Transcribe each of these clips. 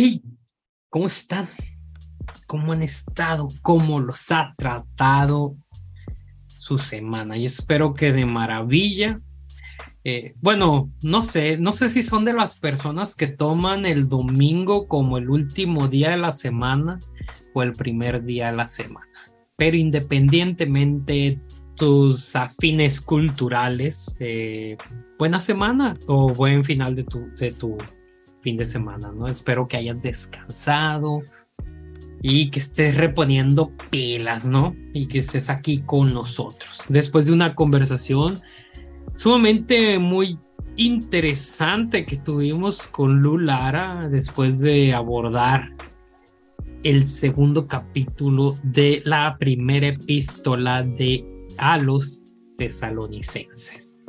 ¿Y cómo están? ¿Cómo han estado? ¿Cómo los ha tratado su semana? Y espero que de maravilla. Eh, bueno, no sé, no sé si son de las personas que toman el domingo como el último día de la semana o el primer día de la semana. Pero independientemente tus afines culturales, eh, buena semana o buen final de tu, de tu fin de semana, ¿no? Espero que hayas descansado y que estés reponiendo pilas, ¿no? Y que estés aquí con nosotros. Después de una conversación sumamente muy interesante que tuvimos con Lu Lara después de abordar el segundo capítulo de la primera epístola de a los tesalonicenses.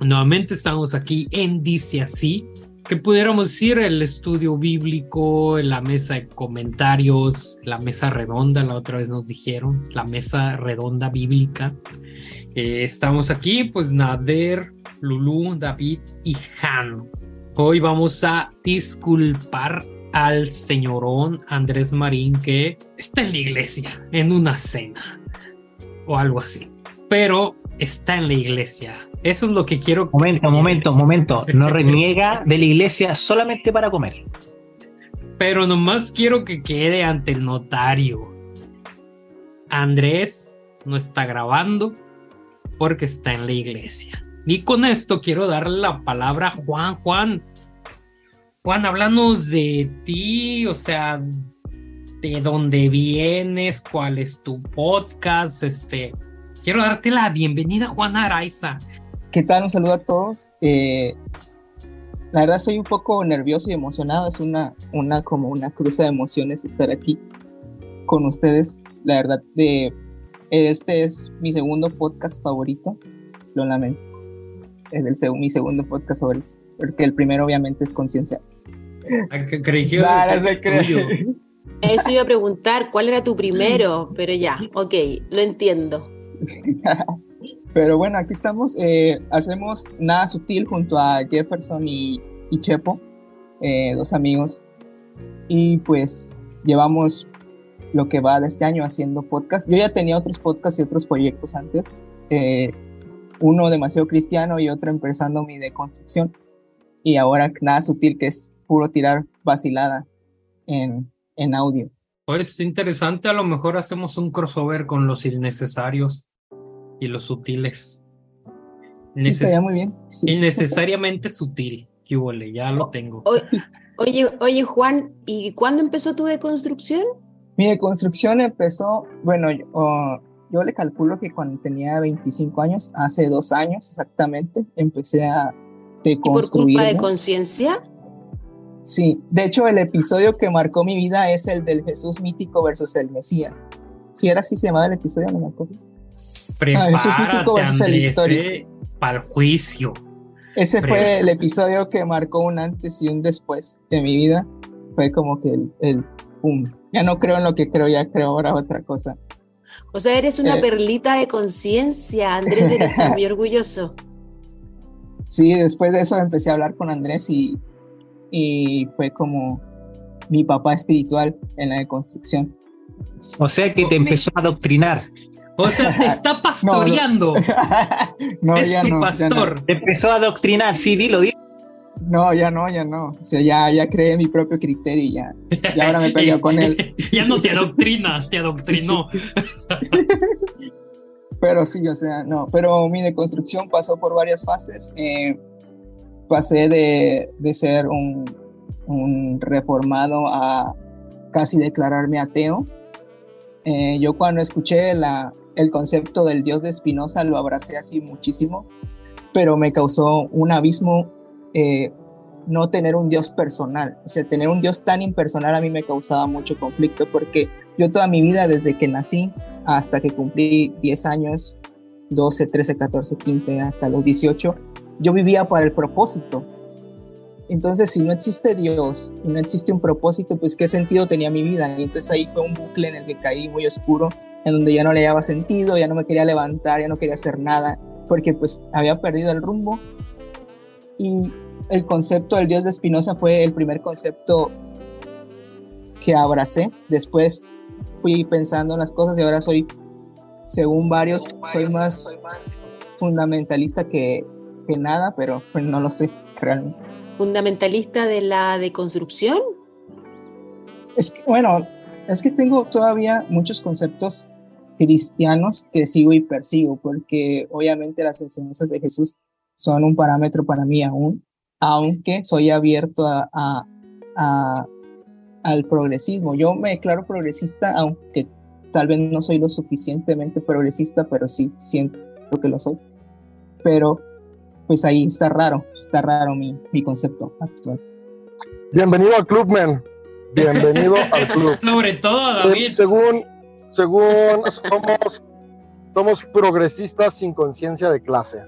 Nuevamente estamos aquí en Dice así, que pudiéramos decir el estudio bíblico, la mesa de comentarios, la mesa redonda, la otra vez nos dijeron, la mesa redonda bíblica. Eh, estamos aquí, pues Nader, Lulu, David y Han. Hoy vamos a disculpar al señorón Andrés Marín que está en la iglesia, en una cena o algo así, pero está en la iglesia eso es lo que quiero. Momento, momento, momento. No reniega de la iglesia solamente para comer. Pero nomás quiero que quede ante el notario. Andrés no está grabando porque está en la iglesia. Y con esto quiero darle la palabra a Juan. Juan, Juan, háblanos de ti, o sea, de dónde vienes, cuál es tu podcast, este. Quiero darte la bienvenida, Juan Araiza. ¿Qué tal? Un saludo a todos. Eh, la verdad estoy un poco nervioso y emocionado. Es una, una como una cruza de emociones estar aquí con ustedes. La verdad, de, este es mi segundo podcast favorito. Lo lamento. Es el, mi segundo podcast favorito. Porque el primero obviamente es Conciencia. Creí que Eso iba a preguntar, ¿cuál era tu primero? Pero ya, ok, lo entiendo. Pero bueno, aquí estamos. Eh, hacemos Nada Sutil junto a Jefferson y, Chepo, eh, dos amigos. Y pues llevamos lo que va de este año haciendo podcast. Yo ya tenía otros podcasts y otros proyectos antes. Eh, uno demasiado cristiano y otro empezando mi deconstrucción. Y ahora Nada Sutil, que es puro tirar vacilada en, en audio. Pues interesante, a lo mejor hacemos un crossover con los innecesarios y los sutiles. Sí, estaría muy bien. Innecesariamente sutil. Que ya lo tengo. Oye, oye, Juan, ¿y cuándo empezó tu deconstrucción? Mi deconstrucción empezó, bueno, yo, oh, yo le calculo que cuando tenía 25 años, hace dos años exactamente, empecé a deconstruir. ¿Por culpa de conciencia? Sí, de hecho el episodio que marcó mi vida es el del Jesús mítico versus el Mesías. Si era así se llamaba el episodio, no me acuerdo. Prepárate, eso es mítico historia. Para el juicio. Ese fue el episodio que marcó un antes y un después de mi vida. Fue como que el, el pum. Ya no creo en lo que creo, ya creo ahora otra cosa. O sea, eres una eh. perlita de conciencia, Andrés, eres muy orgulloso. Sí, después de eso empecé a hablar con Andrés y, y fue como mi papá espiritual en la deconstrucción. O sea que te empezó a adoctrinar. O sea, te está pastoreando. No, es tu pastor. Empezó a adoctrinar, sí, dilo, dilo. No, ya no, ya no. O sea, ya, ya creé mi propio criterio y ya, ya ahora me peleo con él. ya no te adoctrina, te adoctrinó. pero sí, o sea, no. Pero mi deconstrucción pasó por varias fases. Eh, pasé de, de ser un, un, reformado a casi declararme ateo. Eh, yo cuando escuché la, el concepto del Dios de Spinoza lo abracé así muchísimo, pero me causó un abismo eh, no tener un Dios personal. O sea, tener un Dios tan impersonal a mí me causaba mucho conflicto porque yo toda mi vida, desde que nací hasta que cumplí 10 años, 12, 13, 14, 15, hasta los 18, yo vivía para el propósito. Entonces, si no existe Dios y no existe un propósito, pues qué sentido tenía mi vida. Entonces ahí fue un bucle en el que caí muy oscuro en donde ya no le daba sentido, ya no me quería levantar, ya no quería hacer nada, porque pues había perdido el rumbo. Y el concepto del Dios de Spinoza fue el primer concepto que abracé. Después fui pensando en las cosas y ahora soy, según varios, soy más fundamentalista que, que nada, pero pues no lo sé realmente. ¿Fundamentalista de la deconstrucción? Es que, bueno, es que tengo todavía muchos conceptos cristianos que sigo y persigo, porque obviamente las enseñanzas de Jesús son un parámetro para mí aún, aunque soy abierto a, a, al progresismo. Yo me declaro progresista, aunque tal vez no soy lo suficientemente progresista, pero sí siento que lo soy. Pero pues ahí está raro, está raro mi, mi concepto actual. Bienvenido al club, man. Bienvenido al club. Sobre todo, David. según, según somos, somos progresistas sin conciencia de clase.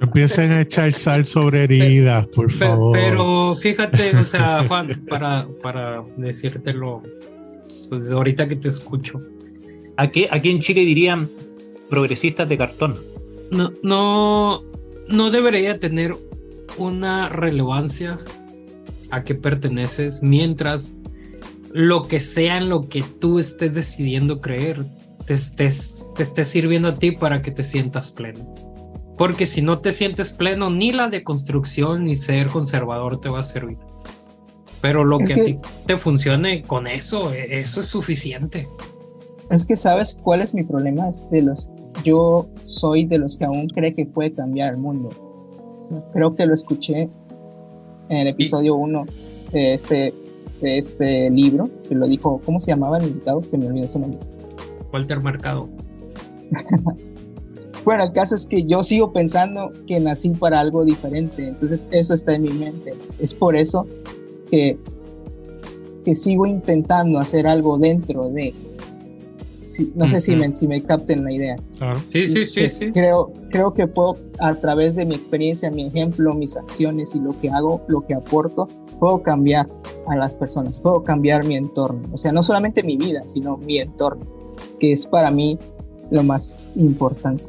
Empiecen a echar sal sobre heridas, por favor. Pero fíjate, o sea, Juan, para, para decírtelo, pues ahorita que te escucho. Aquí, aquí en Chile dirían progresistas de cartón. No, no, no debería tener una relevancia a qué perteneces mientras lo que sea en lo que tú estés decidiendo creer te estés, te esté sirviendo a ti para que te sientas pleno. Porque si no te sientes pleno, ni la deconstrucción ni ser conservador te va a servir. Pero lo que, a ti te funcione con eso, e, eso es suficiente. Es que sabes cuál es mi problema, es de los, yo soy de los que aún cree que puede cambiar el mundo. creo que lo escuché en el episodio 1 de este, de este libro, que lo dijo, ¿cómo se llamaba el invitado? Se me olvidó su nombre. Walter Mercado. bueno, el caso es que yo sigo pensando que nací para algo diferente, entonces eso está en mi mente. Es por eso que, que sigo intentando hacer algo dentro de... no sé si, me, si me capten la idea. Sí, sí, sí, sí, Creo, creo que puedo, a través de mi experiencia, mi ejemplo, mis acciones y lo que hago, lo que aporto, puedo cambiar a las personas, puedo cambiar mi entorno. O sea, no solamente mi vida, sino mi entorno que es para mí lo más importante.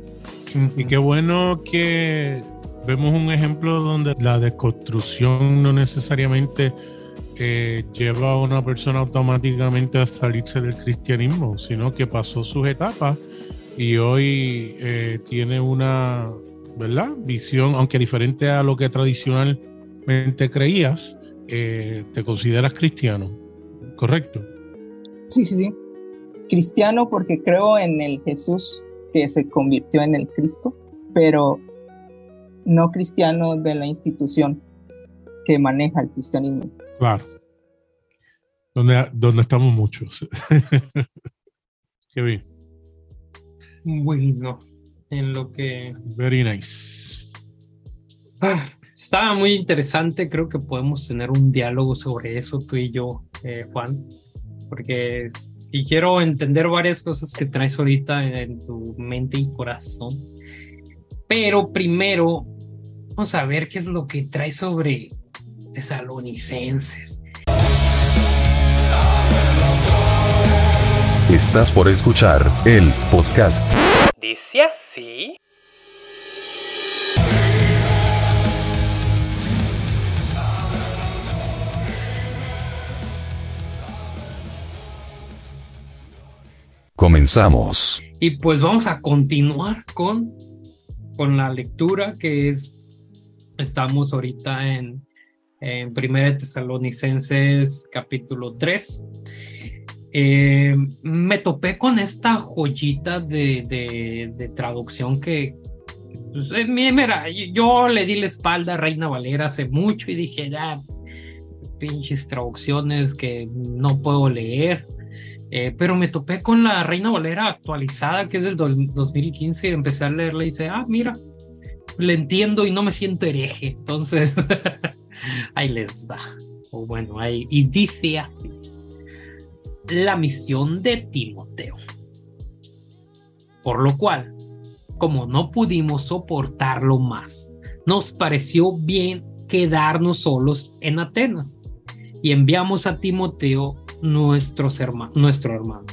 Y qué bueno que vemos un ejemplo donde la deconstrucción no necesariamente eh, lleva a una persona automáticamente a salirse del cristianismo, sino que pasó sus etapas y hoy eh, tiene una ¿verdad? visión, aunque diferente a lo que tradicionalmente creías, eh, te consideras cristiano, ¿correcto? Sí, sí, sí cristiano porque creo en el Jesús que se convirtió en el Cristo, pero no cristiano de la institución que maneja el cristianismo. Claro. Donde, donde estamos muchos. Qué bien. Bueno, en lo que... Very nice. Ah, estaba muy interesante, creo que podemos tener un diálogo sobre eso tú y yo, eh, Juan porque si quiero entender varias cosas que traes ahorita en, tu mente y corazón. Pero primero, vamos a ver qué es lo que traes sobre tesalonicenses. Estás por escuchar el podcast. Dice así. Comenzamos. Y pues vamos a continuar con, con la lectura que es, estamos ahorita en, en Primera Tesalonicenses capítulo 3. Eh, me topé con esta joyita de, de, traducción que, pues, eh, mira, yo le di la espalda a Reina Valera hace mucho y dije, ya, pinches traducciones que no puedo leer. Eh, pero me topé con la Reina Valera actualizada, que es del 2015, y empecé a leerla y dice, ah, mira, le entiendo y no me siento hereje. Entonces, ahí les va. O bueno, ahí, y dice la misión de Timoteo. Por lo cual, como no pudimos soportarlo más, nos pareció bien quedarnos solos en Atenas y enviamos a Timoteo nuestros nuestro hermano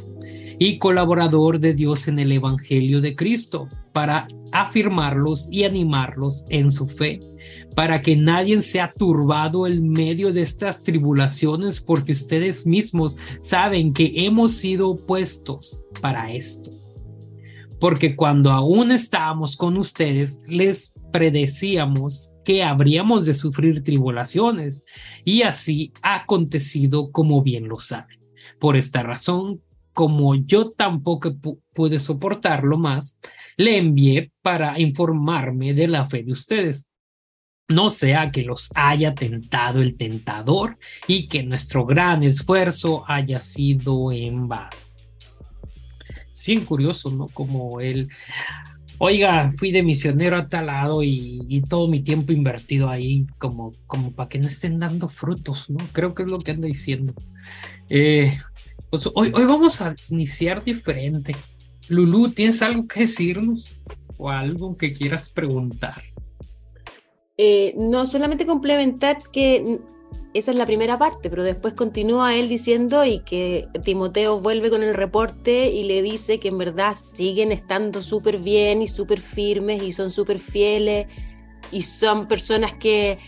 y colaborador de Dios en el Evangelio de Cristo, para afirmarlos y animarlos en su fe, para que nadie sea turbado en medio de estas tribulaciones, porque ustedes mismos saben que hemos sido puestos para esto. Porque cuando aún estábamos con ustedes, les predecíamos que habríamos de sufrir tribulaciones, y así ha acontecido como bien lo saben. Por esta razón, como yo tampoco pude soportarlo más, le envié para informarme de la fe de ustedes. No sea que los haya tentado el tentador y que nuestro gran esfuerzo haya sido en vano. Es bien curioso, ¿no? Como él, oiga, fui de misionero a tal lado y, todo mi tiempo invertido ahí, como, como para que no estén dando frutos, ¿no? Creo que es lo que anda diciendo. Eh, pues, hoy, hoy vamos a iniciar diferente. Lulu, ¿tienes algo que decirnos? ¿O algo que quieras preguntar? Eh, no, solamente complementar que esa es la primera parte, pero después continúa él diciendo y que Timoteo vuelve con el reporte y le dice que en verdad siguen estando súper bien y súper firmes y son súper fieles y son personas que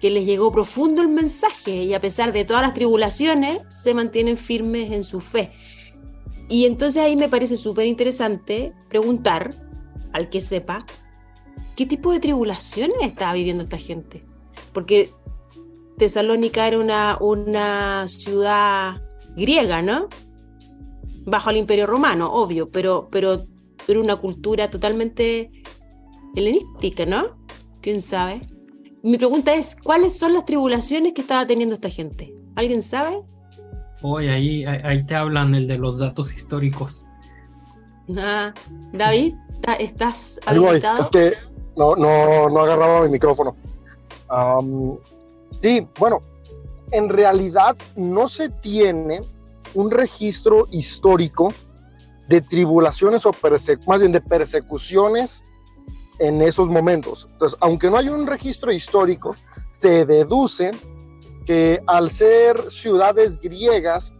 que les llegó profundo el mensaje y a pesar de todas las tribulaciones se mantienen firmes en su fe. Y entonces ahí me parece súper interesante preguntar al que sepa qué tipo de tribulaciones estaba viviendo esta gente. Porque Tesalónica era una, una ciudad griega, ¿no? Bajo el imperio romano, obvio, pero, pero era una cultura totalmente helenística, ¿no? ¿Quién sabe? Mi pregunta es, ¿cuáles son las tribulaciones que estaba teniendo esta gente? ¿Alguien sabe? Hoy ahí, ahí te hablan el de los datos históricos. Ah, David, ¿estás habilitado? Es que no, no, no agarraba mi micrófono. Sí, bueno, en realidad no se tiene un registro histórico de tribulaciones o más bien de persecuciones en esos momentos. Entonces, aunque no hay un registro histórico, se deduce que al ser ciudades griegas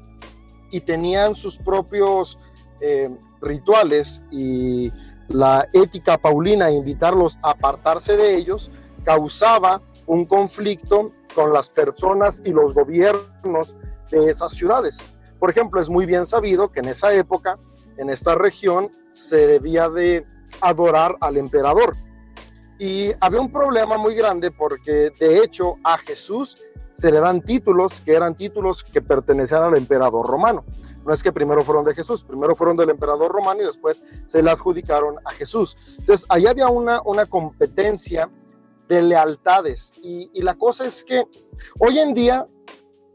y tenían sus propios eh, rituales y la ética paulina, invitarlos a apartarse de ellos, causaba un conflicto con las personas y los gobiernos de esas ciudades. Por ejemplo, es muy bien sabido que en esa época, en esta región, se debía de adorar al emperador. Y había un problema muy grande porque de hecho a Jesús se le dan títulos que eran títulos que pertenecían al emperador romano. No es que primero fueron de Jesús, primero fueron del emperador romano y después se le adjudicaron a Jesús. Entonces, ahí había una, una competencia de lealtades. Y, la cosa es que hoy en día,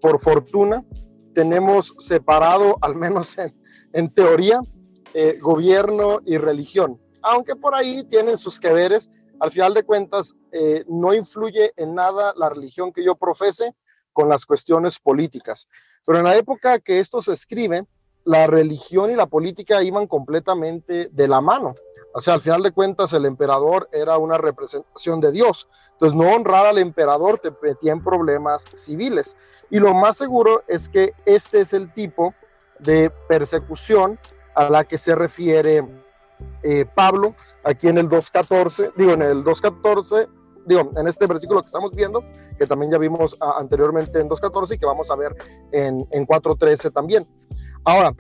por fortuna, tenemos separado, al menos en, teoría, eh, gobierno y religión aunque por ahí tienen sus que veres, al final de cuentas eh, no influye en nada la religión que yo profese con las cuestiones políticas. Pero en la época que esto se escribe, la religión y la política iban completamente de la mano. O sea, al final de cuentas el emperador era una representación de Dios. Entonces, no honrar al emperador te metía en problemas civiles. Y lo más seguro es que este es el tipo de persecución a la que se refiere eh, Pablo aquí en el 2.14, digo, en el 2.14, digo, en este versículo que estamos viendo, que también ya vimos ah, anteriormente en 2.14 y que vamos a ver en, en 4.13 también. Ahora,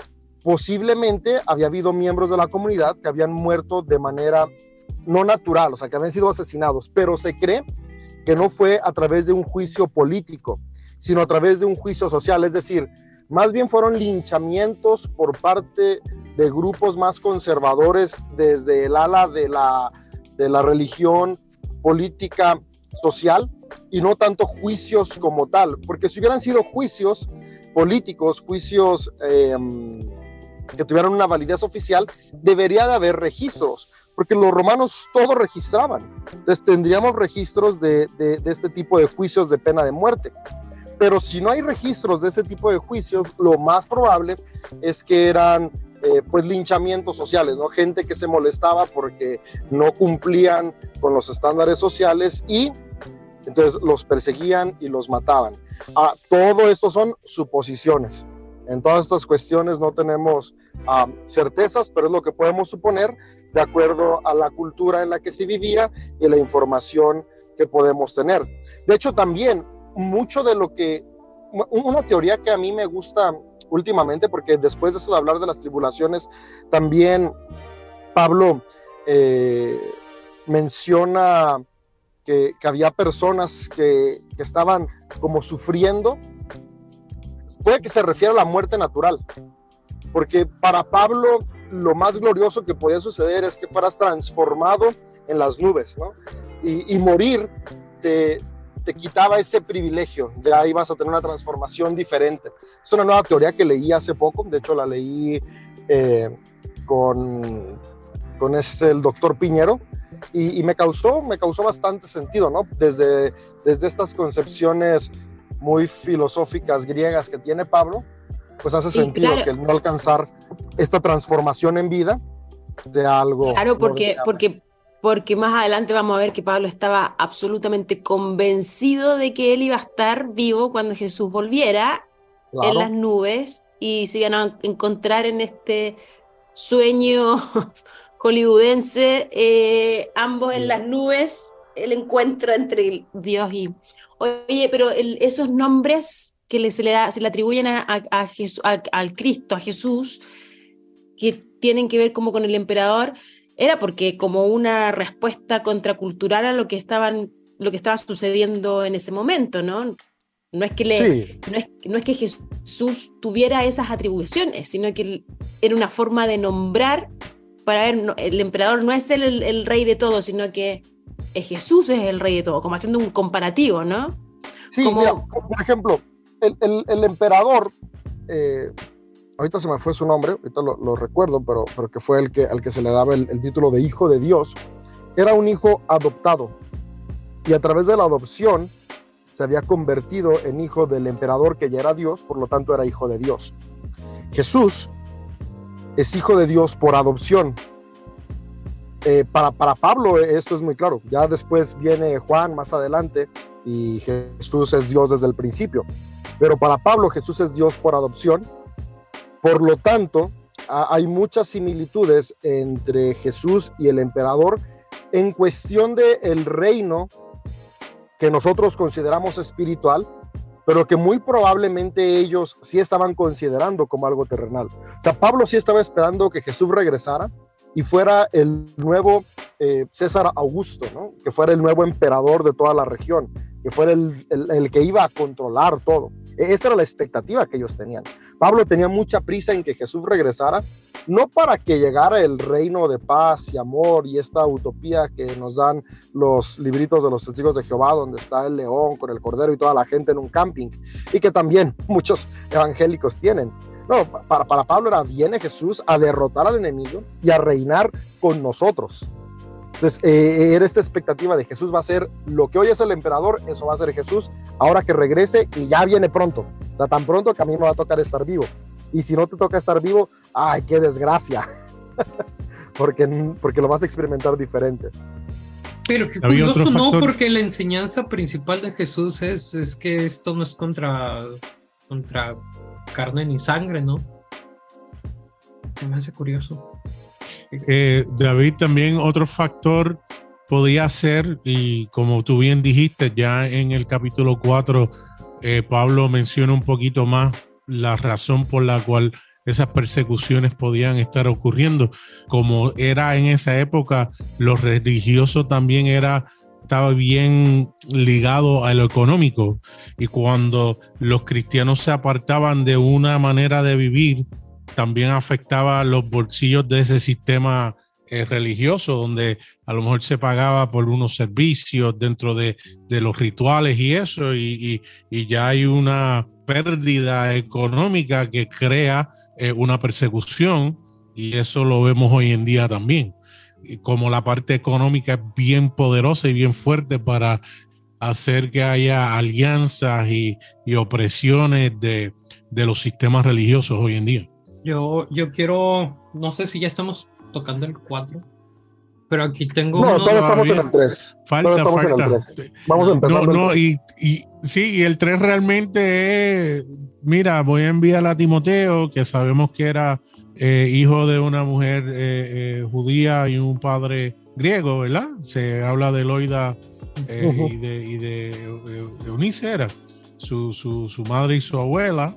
posiblemente había habido miembros de la comunidad que habían muerto de manera no natural, o sea, que habían sido asesinados, pero se cree que no fue a través de un juicio político, sino a través de un juicio social, es decir, más bien fueron linchamientos por parte de grupos más conservadores desde el ala de la, de la religión política social y no tanto juicios como tal, porque si hubieran sido juicios políticos, juicios em, que tuvieran una validez oficial, debería de haber registros, porque los romanos todo registraban. Entonces tendríamos registros de, de, de este tipo de juicios de pena de muerte. Pero si no hay registros de este tipo de juicios, lo más probable es que eran eh, pues linchamientos sociales, ¿no? Gente que se molestaba porque no cumplían con los estándares sociales y entonces los perseguían y los mataban. Ah, todo esto son suposiciones. En todas estas cuestiones no tenemos certezas, pero es lo que podemos suponer de acuerdo a la cultura en la que se vivía y la información que podemos tener. De hecho, también mucho de lo que, una teoría que a mí me gusta últimamente, porque después de eso de hablar de las tribulaciones, también Pablo eh, menciona que, había personas que estaban como sufriendo, puede que se refiera a la muerte natural, porque para Pablo lo más glorioso que podía suceder es que fueras transformado en las nubes, ¿no? Y, morir te, te, quitaba ese privilegio, ya ibas a tener una transformación diferente. Es una nueva teoría que leí hace poco, de hecho la leí eh, con, con el doctor Piñero, y, me, causó, me causó bastante sentido, ¿no? Desde, desde estas concepciones muy filosóficas griegas que tiene Pablo, pues hace sentido que el no alcanzar esta transformación en vida sea algo. Claro, porque, porque, porque más adelante vamos a ver que Pablo estaba absolutamente convencido de que él iba a estar vivo cuando Jesús volviera en las nubes y se iban a encontrar en este sueño hollywoodense, eh, ambos en las nubes, el encuentro entre Dios y... Oye, pero esos nombres que se, le da, se le atribuyen a, al Cristo, a Jesús, que tienen que ver como con el emperador, era porque como una respuesta contracultural a lo que estaban lo que estaba sucediendo en ese momento, ¿no? No es que, le, no, es, que Jesús tuviera esas atribuciones, sino que era una forma de nombrar para ver, el emperador no es el, el, rey de todo, sino que es Jesús es el rey de todo, como haciendo un comparativo, ¿no? Sí, por ejemplo, el, emperador, eh, ahorita se me fue su nombre, ahorita lo, recuerdo, pero, pero, que fue el que, al que se le daba el, título de hijo de Dios, era un hijo adoptado. Y a través de la adopción se había convertido en hijo del emperador que ya era Dios, por lo tanto era hijo de Dios. Jesús es hijo de Dios por adopción. Eh, para, Pablo esto es muy claro. Ya después viene Juan más adelante y Jesús es Dios desde el principio. Pero para Pablo Jesús es Dios por adopción. Por lo tanto, hay muchas similitudes entre Jesús y el emperador en cuestión del el reino que nosotros consideramos espiritual, pero que muy probablemente ellos sí estaban considerando como algo terrenal. O sea, Pablo sí estaba esperando que Jesús regresara y fuera el nuevo eh, César Augusto, que fuera el nuevo emperador de toda la región, que fuera el, el que iba a controlar todo. E-, esa era la expectativa que ellos tenían. Pablo tenía mucha prisa en que Jesús regresara, no para que llegara el reino de paz y amor y esta utopía que nos dan los libritos de los testigos de Jehová, donde está el león con el cordero y toda la gente en un camping, y que también muchos evangélicos tienen. No, para, para Pablo era, viene Jesús a derrotar al enemigo y a reinar con nosotros. Entonces, eh, era esta expectativa de Jesús va a ser lo que hoy es el emperador, eso va a ser Jesús, ahora que regrese y ya viene pronto. O sea, tan pronto que a mí me va a tocar estar vivo. Y si no te toca estar vivo, ay, qué desgracia. porque, porque lo vas a experimentar diferente. Pero qué curioso, no, porque la enseñanza principal de Jesús es, es que esto no es contra, contra carne ni sangre, ¿no? Me hace curioso. Eh, David, también otro factor podía ser, y como tú bien dijiste, ya en el capítulo 4, eh, Pablo menciona un poquito más la razón por la cual esas persecuciones podían estar ocurriendo. Como era en esa época, lo religioso también era estaba bien ligado a lo económico y cuando los cristianos se apartaban de una manera de vivir también afectaba los bolsillos de ese sistema eh, religioso, donde a lo mejor se pagaba por unos servicios dentro de, los rituales y eso, y, ya hay una pérdida económica que crea eh, una persecución, y eso lo vemos hoy en día también. Y como la parte económica es bien poderosa y bien fuerte para hacer que haya alianzas y, opresiones de los sistemas religiosos hoy en día. Yo, yo quiero, no sé si ya estamos tocando el 4, pero aquí tengo. No, todavía estamos en el 3. Falta, falta. Vamos a empezar. No, no, y, y, sí, y el 3 realmente es mira, voy a enviar a Timoteo, que sabemos que era eh, hijo de una mujer eh, eh, judía y un padre griego, ¿verdad? Se habla de Loida y de, y de Eunice, era su, su, su madre y su abuela.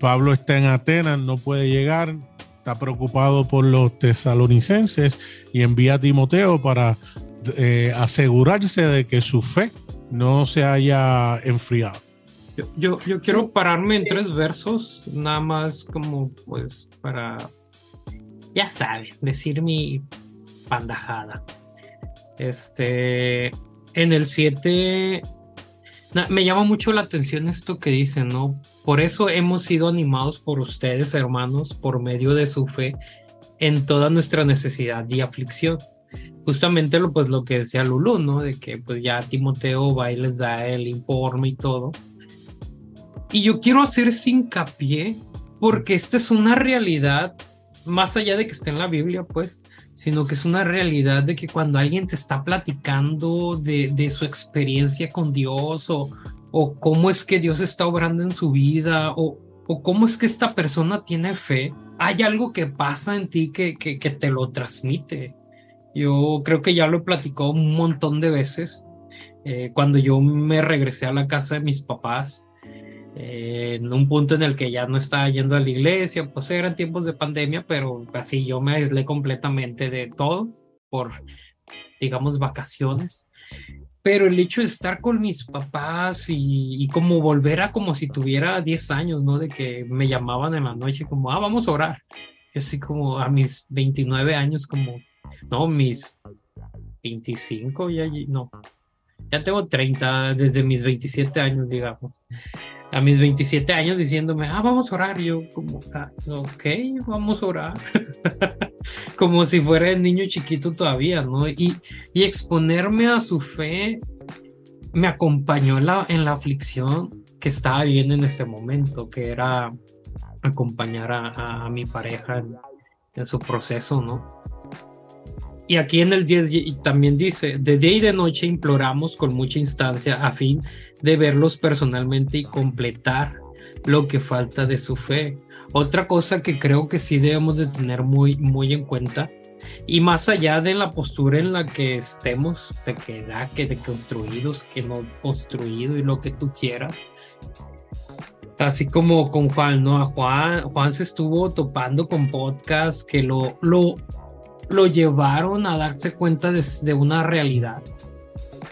Pablo está en Atenas, no puede llegar, está preocupado por los tesalonicenses y envía a Timoteo para eh, asegurarse de que su fe no se haya enfriado. Yo, yo, yo quiero pararme en tres versos, nada más como pues para, ya saben, decir mi pandajada. Este, en el 7, me llama mucho la atención esto que dicen, ¿no? Por eso hemos sido animados por ustedes, hermanos, por medio de su fe en toda nuestra necesidad y aflicción. Justamente lo, pues, lo que decía Lulu, ¿no? De que pues ya Timoteo va y les da el informe y todo. Y yo quiero hacer hincapié porque esta es una realidad, más allá de que esté en la Biblia, pues, sino que es una realidad de que cuando alguien te está platicando de, de su experiencia con Dios o, o, cómo es que Dios está obrando en su vida o, o, cómo es que esta persona tiene fe, hay algo que pasa en ti que, que, que te lo transmite. Yo creo que ya lo he platicado un montón de veces. Eh, cuando yo me regresé a la casa de mis papás, eh, en un punto en el que ya no estaba yendo a la iglesia, pues eran tiempos de pandemia, pero así yo me aislé completamente de todo por, digamos, vacaciones. Pero el hecho de estar con mis papás y, y, como volver a como si tuviera 10 años, ¿no? De que me llamaban en la noche como, ah, vamos a orar. Yo así como a mis 29 años, como, no, mis 25, ya, no, ya tengo 30 desde mis 27 años, digamos a mis 27 años diciéndome, ah, vamos a orar. Yo como, ah, ok, vamos a orar. como si fuera el niño chiquito todavía, ¿no? Y, y exponerme a su fe me acompañó en la, en la aflicción que estaba viviendo en ese momento, que era acompañar a, a, a mi pareja en, en, su proceso, ¿no? Y aquí en el 10 también dice, de día y de noche imploramos con mucha instancia a fin de verlos personalmente y completar lo que falta de su fe. Otra cosa que creo que sí debemos de tener muy, muy en cuenta y más allá de la postura en la que estemos, de que da, que de construidos, que no construido y lo que tú quieras. Así como con Juan, ¿no? A Juan, Juan se estuvo topando con podcasts que lo, lo, lo llevaron a darse cuenta de, de, una realidad.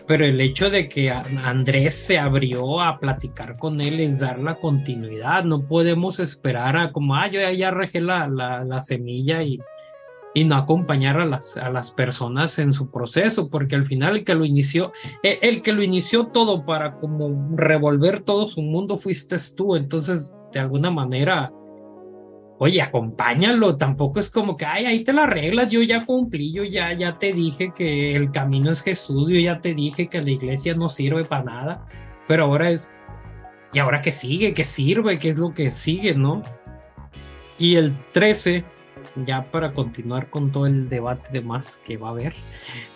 Pero el hecho de que Andrés se abrió a platicar con él es dar la continuidad. No podemos esperar a como, ah, yo ya, regé la, la, la, semilla y, y no acompañar a las, a las personas en su proceso, porque al final el que lo inició, el, el que lo inició todo para como revolver todo su mundo fuiste tú. Entonces, de alguna manera, oye, acompáñalo, tampoco es como que, ay, ahí te la arreglas, yo ya cumplí, yo ya, ya te dije que el camino es Jesús, yo ya te dije que la iglesia no sirve para nada, pero ahora es, ¿y ahora qué sigue? ¿Qué sirve? ¿Qué es lo que sigue, no? Y el 13, ya para continuar con todo el debate de más que va a haber,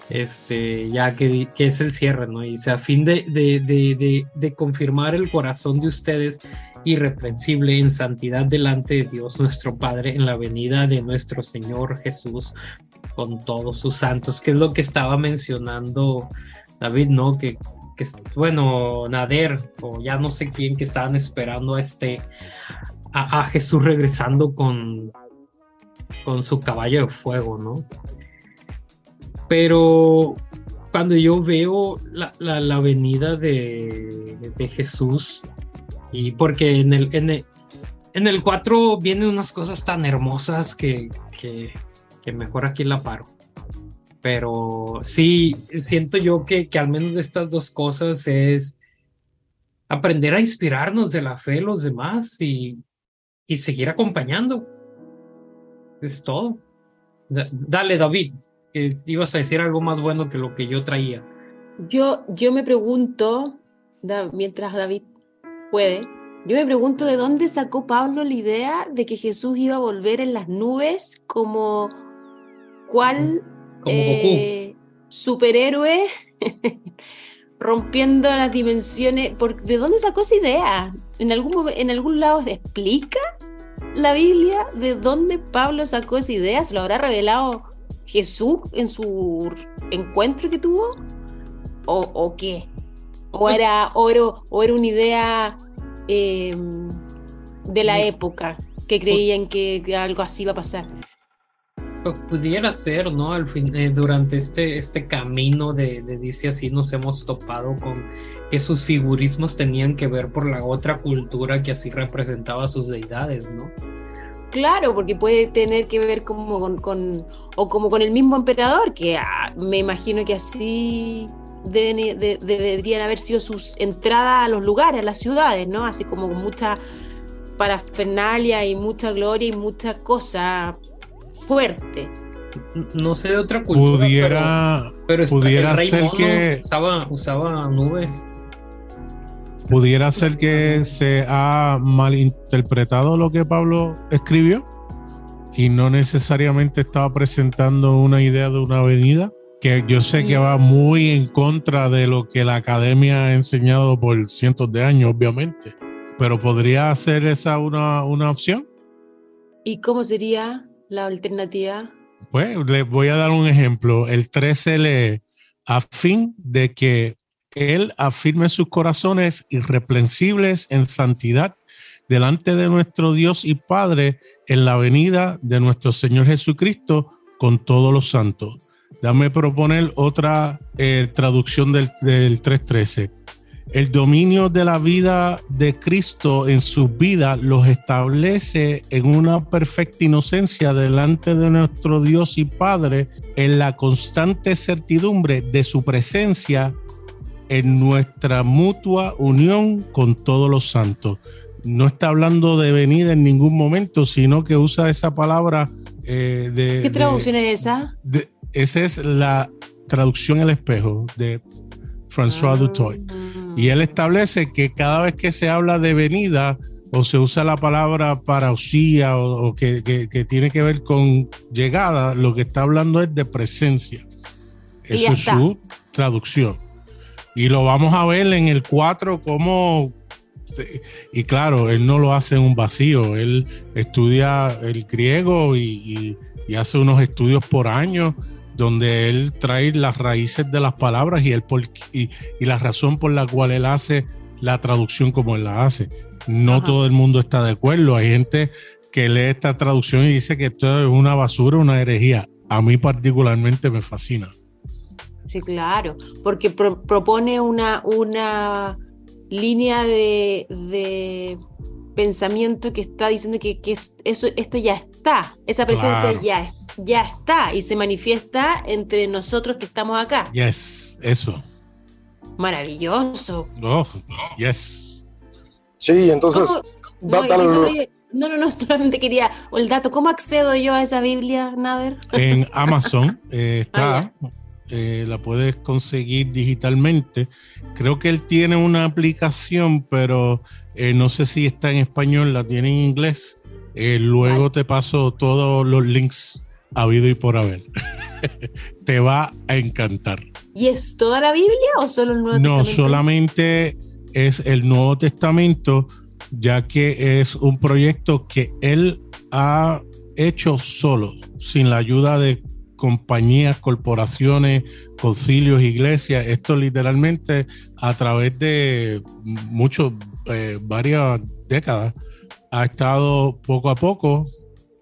este, ya que, que es el cierre, ¿no? Y a fin de, de, de, de confirmar el corazón de ustedes, irreprensible en santidad delante de Dios nuestro Padre en la venida de nuestro Señor Jesús con todos sus santos, que es lo que estaba mencionando David, ¿no? Que, que bueno, Nader o ya no sé quién que estaban esperando a este a, Jesús regresando con con su caballo de fuego, ¿no? Pero cuando yo veo la, la, la venida de, de Jesús, y porque en el, en el, en el 4 vienen unas cosas tan hermosas que, que, que, mejor aquí la paro. Pero sí, siento yo que, que al menos de estas dos cosas es aprender a inspirarnos de la fe de los demás y, y seguir acompañando. Es todo. Dale, David, que ibas a decir algo más bueno que lo que yo traía. Yo, yo me pregunto, mientras David puede. Yo me pregunto de dónde sacó Pablo la idea de que Jesús iba a volver en las nubes como cuál eh, superhéroe rompiendo las dimensiones. ¿De dónde sacó esa idea? en algún, en algún lado explica la Biblia de dónde Pablo sacó esa idea? ¿Se lo habrá revelado Jesús en su encuentro que tuvo? ¿O, o qué? ¿O era, o era, o era una idea eh, de la época que creían que, que algo así iba a pasar? Pues pudiera ser, ¿no? Al fin, eh, durante este, este camino de, de dice así nos hemos topado con que sus figurismos tenían que ver por la otra cultura que así representaba a sus deidades, ¿no? Claro, porque puede tener que ver como con, con- o como con el mismo emperador, que ah, me imagino que así deben- de- deberían haber sido sus entradas a los lugares, a las ciudades, ¿no? Así como con mucha parafernalia y mucha gloria y mucha cosa fuerte. No sé de otra cultura. Pudiera, pero, pero está- pudiera el rey ser mono que- usaba, usaba nubes. pudiera ser que se ha malinterpretado lo que Pablo escribió y no necesariamente estaba presentando una idea de una avenida, que yo sé que va muy en contra de lo que la academia ha enseñado por cientos de años, obviamente. Pero podría ser esa una, una opción. ¿Y cómo sería la alternativa? Pues les voy a dar un ejemplo. El 13 lee a fin de que Él afirme sus corazones irreprensibles en santidad delante de nuestro Dios y Padre en la venida de nuestro Señor Jesucristo con todos los santos. Dame proponer otra eh, traducción del, del 3.13. El dominio de la vida de Cristo en sus vidas los establece en una perfecta inocencia delante de nuestro Dios y Padre en la constante certidumbre de su presencia en nuestra mutua unión con todos los santos. No está hablando de venida en ningún momento, sino que usa esa palabra eh, de... ¿Qué de- traducción es esa? de- esa es la traducción al espejo de François Dutoit. Ah. Y él establece que cada vez que se habla de venida o se usa la palabra parausía o, o que, que- que tiene que ver con llegada, lo que está hablando es de presencia. Eso es su traducción. Y lo vamos a ver en el 4 como... Y claro, él no lo hace en un vacío, él estudia el griego y, y- y hace unos estudios por año donde él trae las raíces de las palabras y, por- y, y la razón por la cual él hace la traducción como él la hace. No Ajá. todo el mundo está de acuerdo. Hay gente que lee esta traducción y dice que esto es una basura, una herejía. A mí particularmente me fascina. Sí, claro, porque pro- propone una, una línea de, de pensamiento que está diciendo que, que es- eso, esto ya está, esa presencia Claro. ya, ya está y se manifiesta entre nosotros que estamos acá. Yes, eso. Maravilloso. Oh, yes. Sí, entonces, ¿Cómo- da- no, no, no, no, solamente quería o el dato. ¿Cómo accedo yo a esa Biblia, Nader? En Amazon eh, está, Ah, eh, la puedes conseguir digitalmente. Creo que él tiene una aplicación, pero eh, no sé si está en español, la tiene en inglés. Eh, luego Vale. te paso todos los links habido y por haber. te va a encantar. ¿Y es toda la Biblia o solo el Nuevo No, Testamento? solamente es el Nuevo Testamento, ya que es un proyecto que él ha hecho solo, sin la ayuda de compañías, corporaciones, concilios, iglesias. Esto literalmente a través de muchos, eh, varias décadas, ha estado poco a poco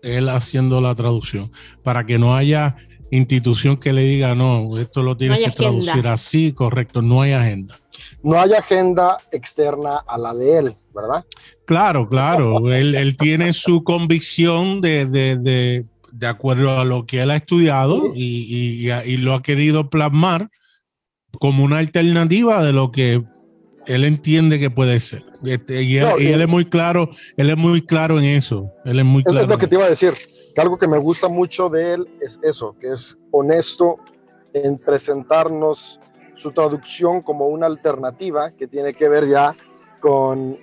él haciendo la traducción, para que no haya institución que le diga, no, esto lo tienes que traducir así, correcto, no hay agenda. no hay agenda externa a la de él, ¿verdad? Claro, claro. él, él tiene su convicción de, de, de, de acuerdo a lo que él ha estudiado y, y- y lo ha querido plasmar como una alternativa de lo que él entiende que puede ser. Este, y, él, No, y y- él es muy claro, él es muy claro en eso. Él es muy claro. es lo que te iba a decir, que algo que me gusta mucho de él es eso, que es honesto en presentarnos su traducción como una alternativa que tiene que ver ya con,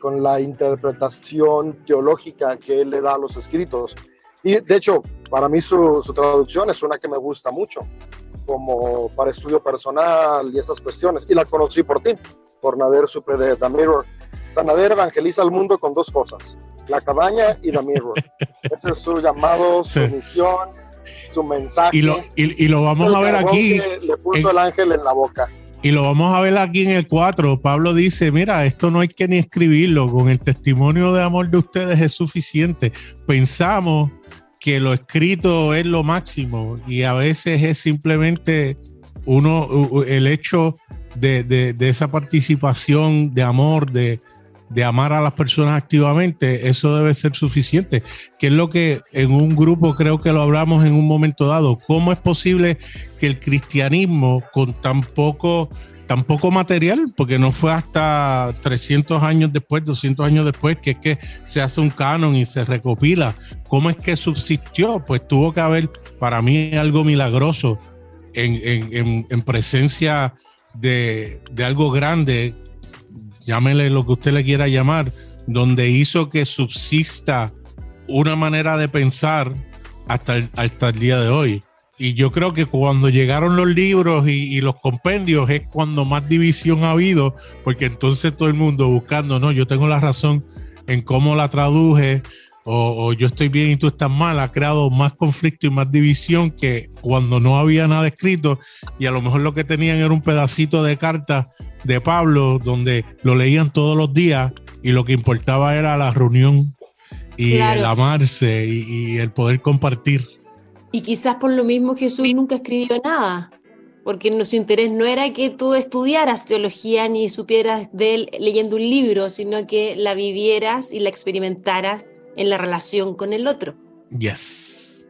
con la interpretación teológica que él le da a los escritos. Y de hecho, para mí su, su traducción es una que me gusta mucho, como para estudio personal y esas cuestiones. Y la conocí por ti, por Nader Supe de The Mirror. Sanader evangeliza al mundo con dos cosas, la cabaña y la mirror. Ese es su llamado, su Sí. misión, su mensaje. Y lo, y, y lo vamos a ver aquí. Le puso en- el ángel en la boca. Y lo vamos a ver aquí en el 4. Pablo dice, mira, esto no hay que ni escribirlo, con el testimonio de amor de ustedes es suficiente. Pensamos que lo escrito es lo máximo y a veces es simplemente uno, el hecho de, de- de esa participación de amor, de, de amar a las personas activamente, eso debe ser suficiente, que es lo que en un grupo creo que lo hablamos en un momento dado. ¿Cómo es posible que el cristianismo con tan poco, tan poco material, porque no fue hasta 300 años después, 200 años después, que es que se hace un canon y se recopila, ¿cómo es que subsistió? Pues tuvo que haber, para mí, algo milagroso en, en- en- en presencia de, de algo grande, llámele lo que usted le quiera llamar, donde hizo que subsista una manera de pensar hasta el, hasta el día de hoy. Y yo creo que cuando llegaron los libros y, y los compendios es cuando más división ha habido, porque entonces todo el mundo buscando, no, yo tengo la razón en cómo la traduje, o, o yo estoy bien y tú estás mal, ha creado más conflicto y más división que cuando no había nada escrito y a lo mejor lo que tenían era un pedacito de carta de Pablo donde lo leían todos los días y lo que importaba era la reunión y Claro. el amarse y, y el poder compartir. Y quizás por lo mismo Jesús nunca escribió nada, porque su interés no era que tú estudiaras teología ni supieras de él leyendo un libro, sino que la vivieras y la experimentaras en la relación con el otro. Yes.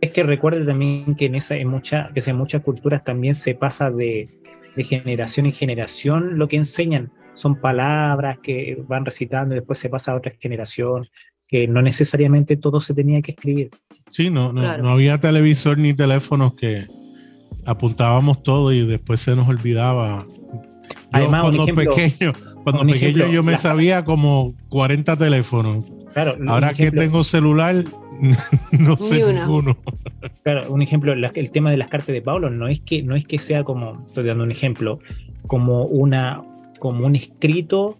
Es que recuerde también que en, esa, en, mucha, que en muchas culturas también se pasa de, de generación en generación lo que enseñan. Son palabras que van recitando y después se pasa a otra generación, que no necesariamente todo se tenía que escribir. Sí, no, no, Claro. no había televisor ni teléfonos que apuntábamos todo y después se nos olvidaba. Yo Además, cuando ejemplo- pequeño, cuando pequeño ejemplo, yo me la- sabía como 40 teléfonos. Claro, Ahora que ejemplo- tengo celular, no sé Ni uno. ninguno. Claro, un ejemplo, la- el tema de las cartas de Pablo no es que, no es que sea como, estoy dando un ejemplo, como una, como un escrito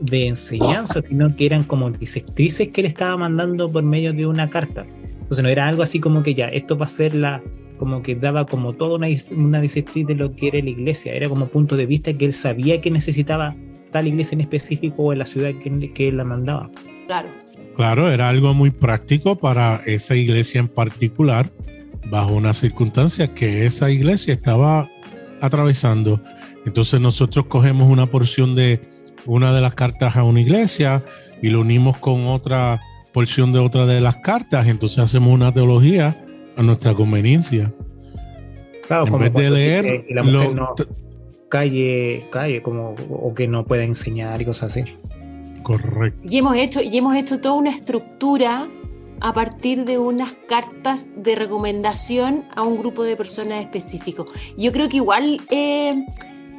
de enseñanza, sino que eran como disectrices que él estaba mandando por medio de una carta. Entonces no era algo así como que ya, esto va a ser la, como que daba como toda una, una disectriz de lo que era la iglesia, era como punto de vista que él sabía que necesitaba tal iglesia en específico o en la ciudad que, que él la mandaba. Claro. Claro, era algo muy práctico para esa iglesia en particular, bajo unas circunstancias que esa iglesia estaba atravesando. Entonces nosotros cogemos una porción de una de las cartas a una iglesia y lo unimos con otra porción de otra de las cartas, entonces hacemos una teología a nuestra conveniencia. Claro, En como vez de leer, dice que la mujer lo- no calle, calle, como, o que no pueda enseñar y cosas así. Correcto. Y hemos hecho, y hemos hecho toda una estructura a partir de unas cartas de recomendación a un grupo de personas específico. Yo creo que igual eh,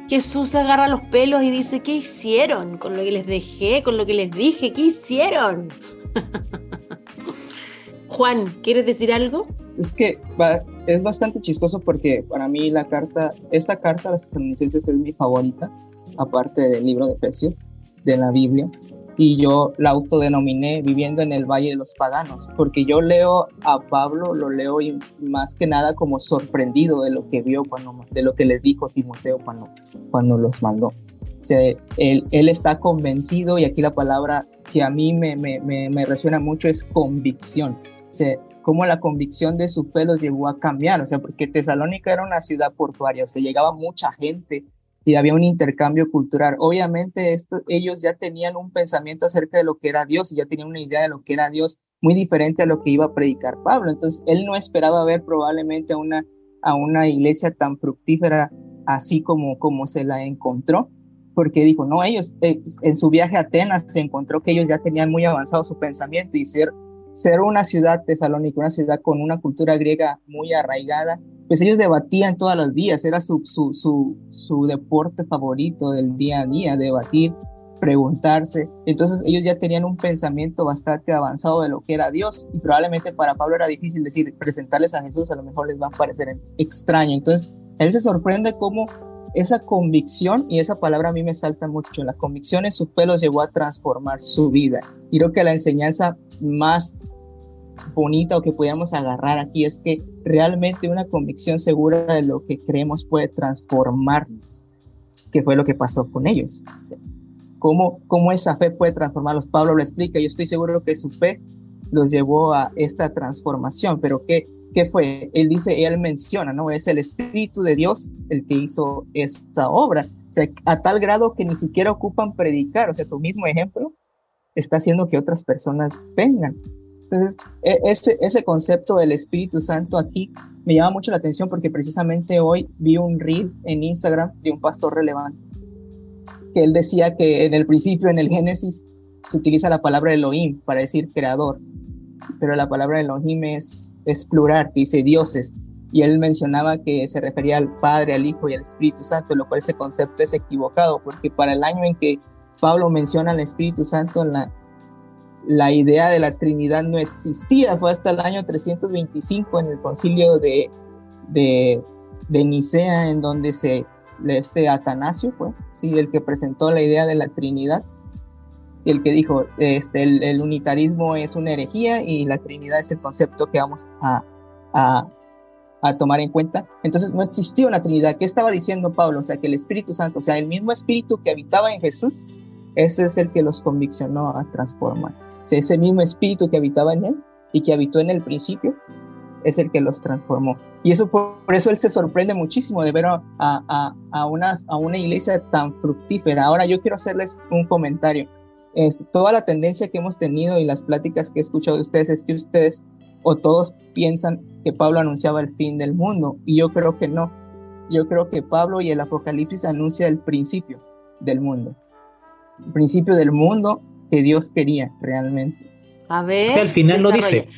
Jesús se agarra los pelos y dice, ¿qué hicieron con lo que les dejé, con lo que les dije? ¿Qué hicieron? Juan, ¿quieres decir algo? Es que va- es bastante chistoso porque para mí la carta, esta carta a los estadounidenses es mi favorita, aparte del libro de Efesios, de la Biblia. Y yo la autodenominé viviendo en el Valle de los Paganos, porque yo leo a Pablo, lo leo y más que nada como sorprendido de lo que vio, cuando, de lo que le dijo Timoteo cuando, cuando los mandó. O él, él está convencido y aquí la palabra que a mí me, me, me, me resuena mucho es convicción. O sea, cómo la convicción de su fe los llevó a cambiar, o sea, porque Tesalónica era una ciudad portuaria, o sea, llegaba mucha gente y había un intercambio cultural. Obviamente esto, ellos ya tenían un pensamiento acerca de lo que era Dios y ya tenían una idea de lo que era Dios muy diferente a lo que iba a predicar Pablo. Entonces, él no esperaba ver probablemente a una, a una iglesia tan fructífera así como, como se la encontró, porque dijo, no, ellos eh, en su viaje a Atenas se encontró que ellos ya tenían muy avanzado su pensamiento y ser ser una ciudad tesalónica, una ciudad con una cultura griega muy arraigada, pues ellos debatían todos los días, era su, su, su, su deporte favorito del día a día, debatir, preguntarse. Entonces ellos ya tenían un pensamiento bastante avanzado de lo que era Dios y probablemente para Pablo era difícil decir, presentarles a Jesús, a lo mejor les va a parecer extraño. Entonces él se sorprende cómo esa convicción, y esa palabra a mí me salta mucho, la convicción en su fe los llevó a transformar su vida. Y creo que la enseñanza más bonita o que podíamos agarrar aquí es que realmente una convicción segura de lo que creemos puede transformarnos, que fue lo que pasó con ellos. ¿Cómo, cómo esa fe puede transformarlos? Pablo lo explica, yo estoy seguro que su fe los llevó a esta transformación, pero ¿qué, ¿qué fue? Él dice, él menciona, ¿no? Es el Espíritu de Dios el que hizo esa obra, o sea, a tal grado que ni siquiera ocupan predicar, o sea, su mismo ejemplo está haciendo que otras personas vengan. Entonces, e, ese, ese concepto del Espíritu Santo aquí me llama mucho la atención porque precisamente hoy vi un reel en Instagram de un pastor relevante que él decía que en el principio, en el Génesis, se utiliza la palabra Elohim para decir creador, pero la palabra Elohim es, es plural, que dice dioses, y él mencionaba que se refería al Padre, al Hijo y al Espíritu Santo, lo cual ese concepto es equivocado, porque para el año en que Pablo menciona al Espíritu Santo la, la idea de la Trinidad no existía, fue hasta el año 325 en el concilio de, de, Nicea, en donde se, este Atanasio fue, sí, el que presentó la idea de la Trinidad, el que dijo, este, el, unitarismo es una herejía y la Trinidad es el concepto que vamos a, tomar en cuenta. Entonces no existía una Trinidad. ¿Qué estaba diciendo Pablo? O sea, que el Espíritu Santo, o sea, el mismo Espíritu que habitaba en Jesús, ese es el que los conviccionó a transformar ese mismo espíritu que habitaba en él y que habitó en el principio, es el que los transformó. Y eso por, eso él se sorprende muchísimo de ver a una iglesia tan fructífera. Ahora yo quiero hacerles un comentario. Es, toda la tendencia que hemos tenido y las pláticas que he escuchado de ustedes es que ustedes o todos piensan que Pablo anunciaba el fin del mundo y yo creo que no. Yo creo que Pablo y el Apocalipsis anuncia el principio del mundo. El principio del mundo que Dios quería realmente. A ver. al final lo dice.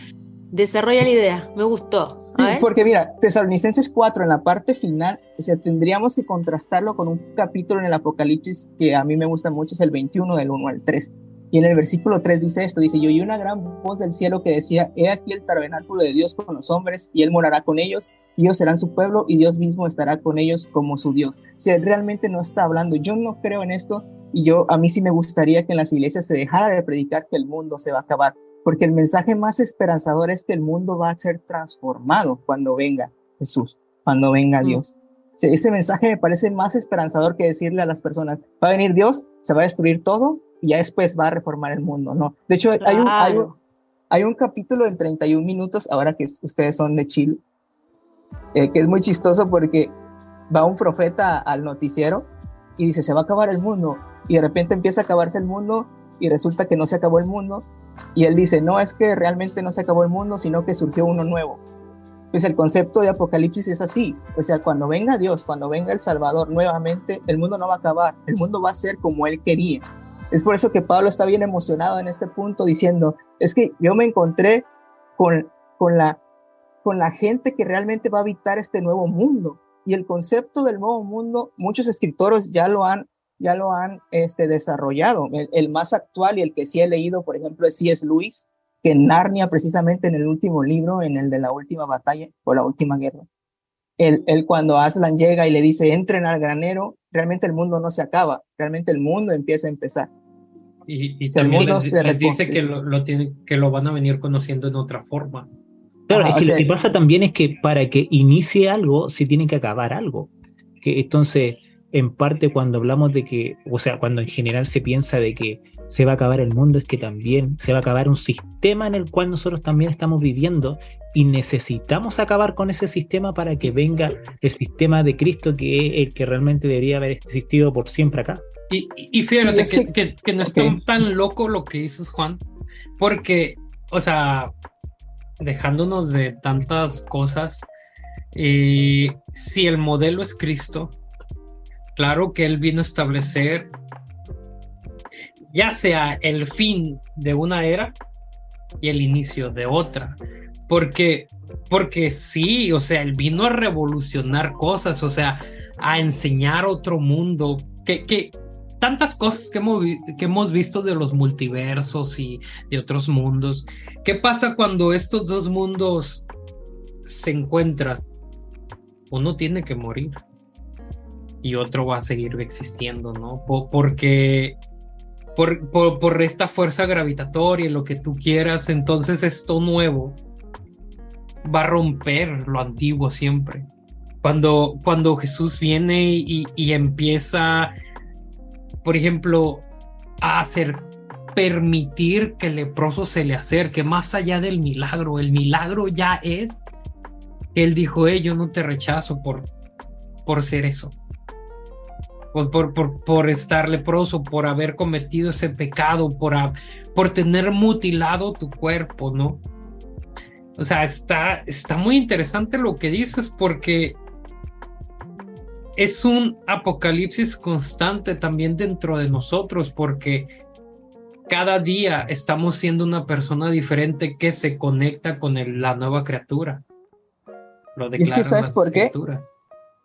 Desarrolla la idea, me gustó. porque mira, Tesalonicenses 4 en la parte final, o sea, tendríamos que contrastarlo con un capítulo en el Apocalipsis que a mí me gusta mucho, es el 21 del 1 al 3. Y en el versículo 3 dice esto, dice, yo oí una gran voz del cielo que decía, he aquí el tabernáculo de Dios con los hombres, y él morará con ellos, y ellos serán su pueblo, y Dios mismo estará con ellos como su Dios. O sea, realmente no está hablando, yo no creo en esto, y yo, a mí sí me gustaría que en las iglesias se dejara de predicar que el mundo se va a acabar, porque el mensaje más esperanzador es que el mundo va a ser transformado cuando venga Jesús, cuando venga mm. Dios. ese mensaje me parece más esperanzador que decirle a las personas, va a venir Dios, se va a destruir todo y ya después va a reformar el mundo, ¿no? De hecho, hay, un, hay, un, hay, un, capítulo en 31 minutos, ahora que ustedes son de Chile, eh, que es muy chistoso porque va un profeta al noticiero y dice, se va a acabar el mundo y de repente empieza a acabarse el mundo y resulta que no se acabó el mundo y él dice, no es que realmente no se acabó el mundo, sino que surgió uno nuevo. Pues el concepto de Apocalipsis es así, o sea, cuando venga Dios, cuando venga el Salvador nuevamente, el mundo no va a acabar, el mundo va a ser como él quería. Es por eso que Pablo está bien emocionado en este punto diciendo, es que yo me encontré con, con, la, con la gente que realmente va a habitar este nuevo mundo. Y el concepto del nuevo mundo, muchos escritores ya lo han ya lo han este, desarrollado. El, más actual y el que sí he leído, por ejemplo, es C.S. Lewis, que en Narnia, precisamente en el último libro, en el de la última batalla o la última guerra, él, cuando Aslan llega y le dice, entren al granero, realmente el mundo no se acaba, realmente el mundo empieza a empezar. Y, también les, dice que lo, que lo van a venir conociendo en otra forma. Claro, es que lo que pasa también es que para que inicie algo, se tiene que acabar algo. Que entonces, en parte cuando hablamos de que, o sea, cuando en general se piensa de que se va a acabar el mundo, es que también se va a acabar un sistema en el cual nosotros también estamos viviendo y necesitamos acabar con ese sistema para que venga el sistema de Cristo que es el que realmente debería haber existido por siempre acá. Y, y fíjate que, que, no es tan, loco lo que dices, Juan, porque, o sea, dejándonos de tantas cosas, eh, si el modelo es Cristo, Claro que él vino a establecer ya sea el fin de una era y el inicio de otra. Porque, porque sí, o sea, él vino a revolucionar cosas, o sea, a enseñar otro mundo, que, que tantas cosas que hemos, que hemos visto de los multiversos y de otros mundos. ¿Qué pasa cuando estos dos mundos se encuentran? Uno tiene que morir y otro va a seguir existiendo, ¿no? porque por, por, esta fuerza gravitatoria, lo que tú quieras, entonces esto nuevo va a romper lo antiguo siempre. Cuando, cuando Jesús viene y, y empieza, por ejemplo, a hacer permitir que el leproso se le acerque, más allá del milagro, el milagro ya es él dijo, hey, yo no te rechazo por, por ser eso, por, por, por, estar leproso, por haber cometido ese pecado, por, por tener mutilado tu cuerpo, ¿no? O sea, está, está muy interesante lo que dices porque es un apocalipsis constante también dentro de nosotros porque cada día estamos siendo una persona diferente que se conecta con la nueva criatura. Lo es que ¿sabes por qué?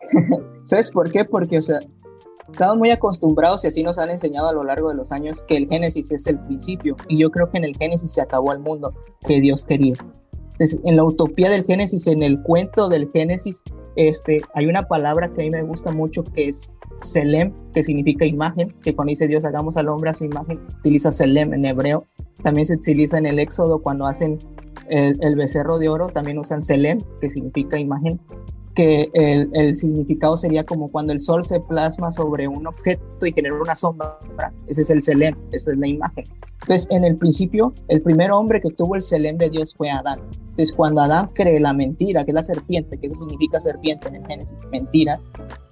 ¿Sabes por qué? Porque, o sea, estamos muy acostumbrados y así nos han enseñado a lo largo de los años que el Génesis es el principio. Y yo creo que en el Génesis se acabó el mundo que Dios quería. Entonces, en la utopía del Génesis, en el cuento del Génesis, este, hay una palabra que a mí me gusta mucho que es Selem, que significa imagen, que cuando dice Dios hagamos al hombre a su imagen, utiliza Selem en hebreo. También se utiliza en el Éxodo cuando hacen el, becerro de oro, también usan Selem, que significa imagen, que el, el, significado sería como cuando el sol se plasma sobre un objeto y genera una sombra. Ese es el Selem, esa es la imagen. Entonces, en el principio, el primer hombre que tuvo el Selem de Dios fue Adán. Entonces, cuando Adán cree la mentira, que es la serpiente, que eso significa serpiente en el Génesis, mentira,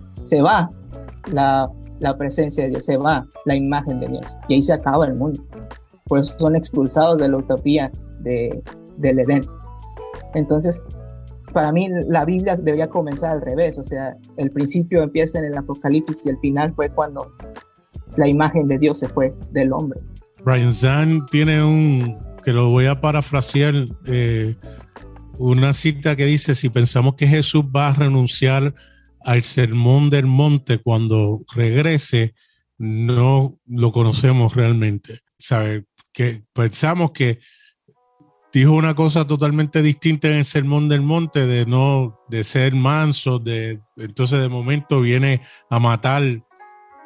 se va la, la presencia de Dios, se va la imagen de Dios. Y ahí se acaba el mundo. Por eso son expulsados de la utopía de, del Edén. Entonces, para mí la Biblia debería comenzar al revés, o sea, el principio empieza en el Apocalipsis y el final fue cuando la imagen de Dios se fue del hombre. Brian Zahn tiene un, que lo voy a parafrasear, eh, una cita que dice, si pensamos que Jesús va a renunciar al sermón del monte cuando regrese, no lo conocemos realmente. ¿Sabe? Que pensamos que dijo una cosa totalmente distinta en el sermón del monte de no de ser manso, de entonces de momento viene a matar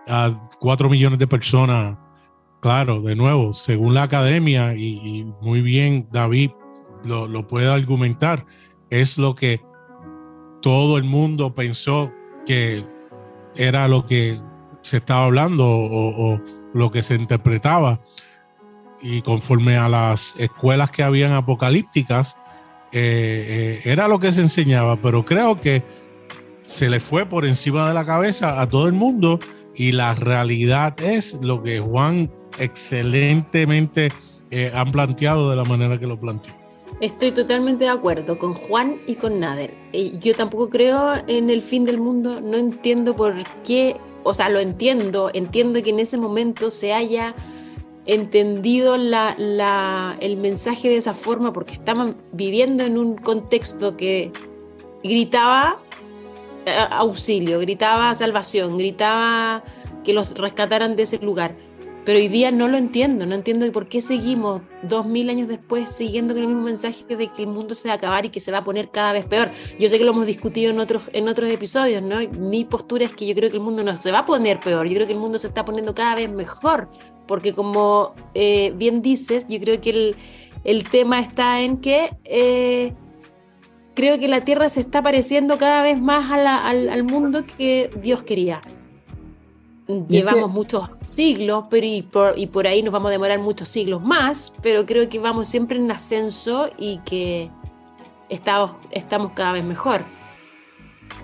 a cuatro millones de personas. Claro, de nuevo, según la academia, y, muy bien David lo, lo, puede argumentar, es lo que todo el mundo pensó que era lo que se estaba hablando o, o lo que se interpretaba y conforme a las escuelas que habían apocalípticas, eh, eh, era lo que se enseñaba, pero creo que se le fue por encima de la cabeza a todo el mundo y la realidad es lo que Juan excelentemente eh, han planteado de la manera que lo planteó. Estoy totalmente de acuerdo con Juan y con Nader. Yo tampoco creo en el fin del mundo, no entiendo por qué, o sea, lo entiendo, entiendo que en ese momento se haya entendido la, el mensaje de esa forma porque estaban viviendo en un contexto que gritaba eh, auxilio, gritaba salvación, gritaba que los rescataran de ese lugar. Pero hoy día no lo entiendo, no entiendo por qué seguimos dos mil años después siguiendo con el mismo mensaje de que el mundo se va a acabar y que se va a poner cada vez peor. Yo sé que lo hemos discutido en otros, en otros episodios, ¿no? Mi postura es que yo creo que el mundo no se va a poner peor, yo creo que el mundo se está poniendo cada vez mejor, porque como eh, bien dices, yo creo que el, el tema está en que eh, creo que la Tierra se está pareciendo cada vez más al, al mundo que Dios quería llevamos muchos siglos, pero y por, y por, ahí nos vamos a demorar muchos siglos más, pero creo que vamos siempre en ascenso y que estamos, estamos cada vez mejor.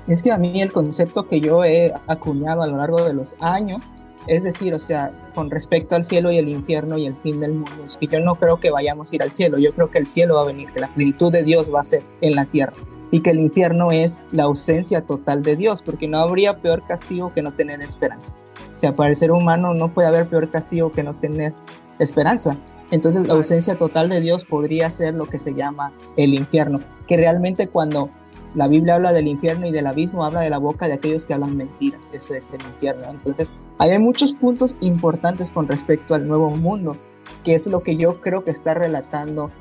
Es que a mí el concepto que yo he acuñado a lo largo de los años, es decir, o sea, con respecto al cielo y el infierno y el fin del mundo, es que yo no creo que vayamos a ir al cielo, yo creo que el cielo va a venir, que la plenitud de Dios va a ser en la tierra y que el infierno es la ausencia total de Dios, porque no habría peor castigo que no tener esperanza. O sea, para el ser humano no puede haber peor castigo que no tener esperanza. Entonces la ausencia total de Dios podría ser lo que se llama el infierno, que realmente cuando la Biblia habla del infierno y del abismo, habla de la boca de aquellos que hablan mentiras, ese es el infierno. Entonces hay muchos puntos importantes con respecto al nuevo mundo, que es lo que yo creo que está relatando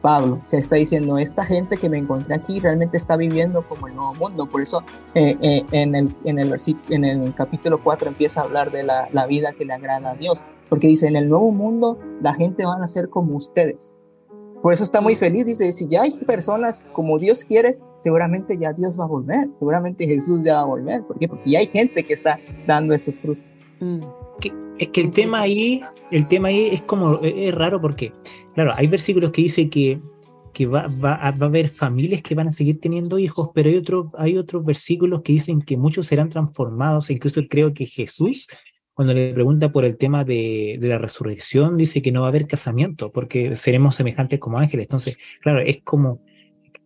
Pablo. Se está diciendo, esta gente que me encontré aquí realmente está viviendo como el nuevo mundo. Por eso eh, eh, en, el, en, el en el capítulo 4 empieza a hablar de la, la, vida que le agrada a Dios. Porque dice, en el nuevo mundo la gente van a ser como ustedes. Por eso está muy feliz. Dice, si ya hay personas como Dios quiere, seguramente ya Dios va a volver. Seguramente Jesús ya va a volver. ¿Por qué? Porque ya hay gente que está dando esos frutos. Mm. es que el tema ahí, el tema ahí es como, es raro porque Claro, hay versículos que dice que, que va, va, a haber familias que van a seguir teniendo hijos, pero hay, otros hay otros versículos que dicen que muchos serán transformados, incluso creo que Jesús, cuando le pregunta por el tema de, de, la resurrección, dice que no va a haber casamiento, porque seremos semejantes como ángeles. Entonces, claro, es como,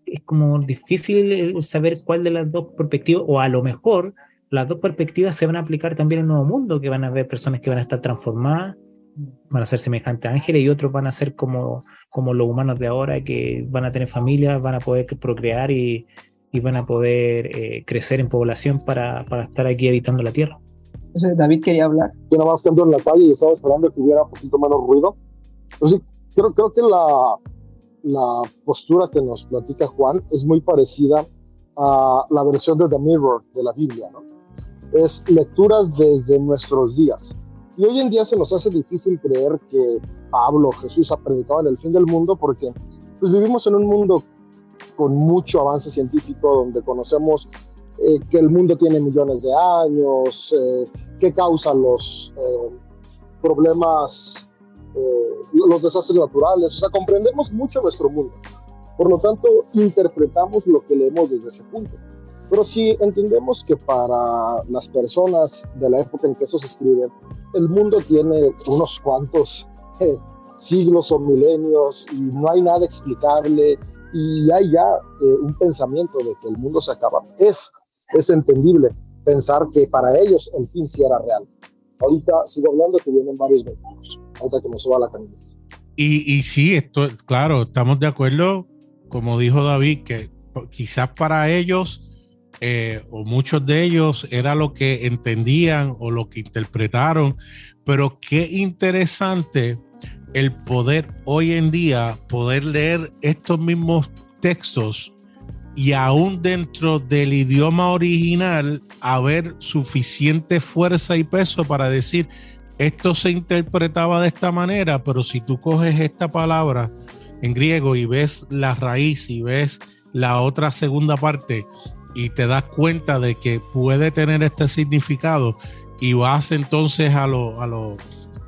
es como difícil saber cuál de las dos perspectivas, o a lo mejor las dos perspectivas se van a aplicar también en el nuevo mundo, que van a haber personas que van a estar transformadas van a ser semejantes a ángeles y otros van a ser como, como los humanos de ahora que van a tener familia, van a poder procrear y, y van a poder eh, crecer en población para, para, estar aquí habitando la tierra. David quería hablar. Yo nada más ando en la calle y estaba esperando que hubiera un poquito menos ruido. Entonces, creo, creo que la, la postura que nos platica Juan es muy parecida a la versión de The Mirror de la Biblia. Es lecturas desde nuestros días y hoy en día se nos hace difícil creer que Pablo, Jesús ha predicado en el fin del mundo porque pues, vivimos en un mundo con mucho avance científico donde conocemos eh, que el mundo tiene millones de años, eh, que causa los eh, problemas, los desastres naturales, o sea, comprendemos mucho nuestro mundo. Por lo tanto, interpretamos lo que leemos desde ese punto. Pero si entendemos que para las personas de la época en que eso se escribe, el mundo tiene unos cuantos eh, siglos o milenios y no hay nada explicable y hay ya eh, un pensamiento de que el mundo se acaba, es, es entendible pensar que para ellos el fin sí era real. Ahorita sigo hablando que vienen varios vehículos, ahorita que me suba la camisa. Y, y sí, esto, claro, estamos de acuerdo, como dijo David, que quizás para ellos eh, o muchos de ellos era lo que entendían o lo que interpretaron, pero qué interesante el poder hoy en día, poder leer estos mismos textos y aún dentro del idioma original haber suficiente fuerza y peso para decir, esto se interpretaba de esta manera, pero si tú coges esta palabra en griego y ves la raíz y ves la otra segunda parte, y te das cuenta de que puede tener este significado y vas entonces a los a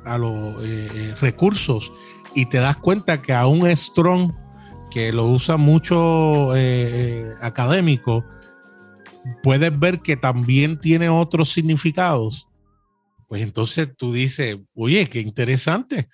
a los eh, eh, recursos y te das cuenta que aún Strong, que lo usa mucho eh, académico, puedes ver que también tiene otros significados. Pues entonces tú dices, oye, qué interesante,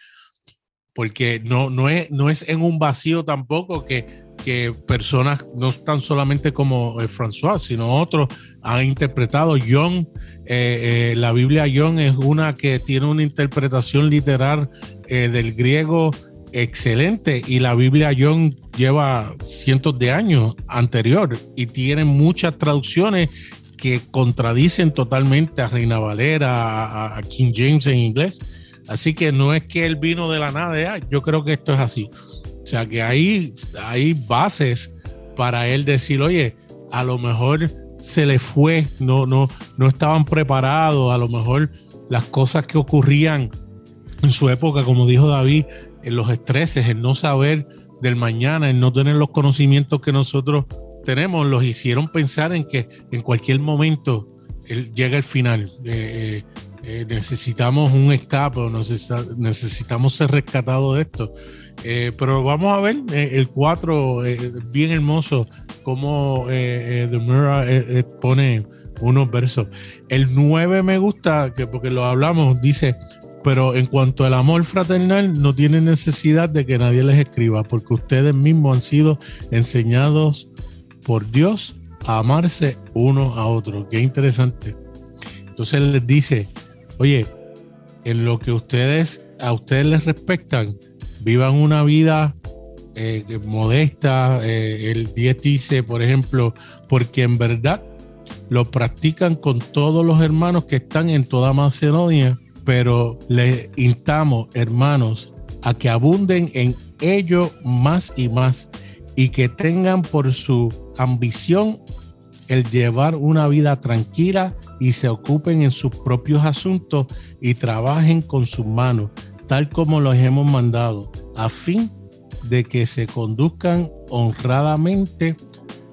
porque no, no, es, no es en un vacío tampoco que que personas, no tan solamente como eh, François, sino otros han interpretado. John, eh, eh, la Biblia John es una que tiene una interpretación literal del griego excelente y la Biblia John lleva cientos de años anterior y tiene muchas traducciones que contradicen totalmente a Reina Valera, a, King James en inglés. Así que no es que él vino de la nada, yo creo que esto es así. O sea que hay, hay bases para él decir, oye, a lo mejor se le fue, no, no, no estaban preparados, a lo mejor las cosas que ocurrían en su época, como dijo David, en los estreses, el no saber del mañana, el no tener los conocimientos que nosotros tenemos, los hicieron pensar en que en cualquier momento llega el final. Eh, eh, necesitamos un escape, necesitamos ser rescatados de esto. Eh, pero vamos a ver eh, el 4, eh, bien hermoso, como The Mirror pone unos versos. El 9 me gusta, que porque lo hablamos, dice, pero en cuanto al amor fraternal, no tiene necesidad de que nadie les escriba, porque ustedes mismos han sido enseñados por Dios a amarse uno a otro. Qué interesante. Entonces les dice, oye, en lo que ustedes a ustedes les respectan, vivan una vida eh, modesta. Eh, el 10 dice, por ejemplo, porque en verdad lo practican con todos los hermanos que están en toda Macedonia, pero les instamos, hermanos, a que abunden en ello más y más y que tengan por su ambición el llevar una vida tranquila y se ocupen en sus propios asuntos y trabajen con sus manos, tal como los hemos mandado, a fin de que se conduzcan honradamente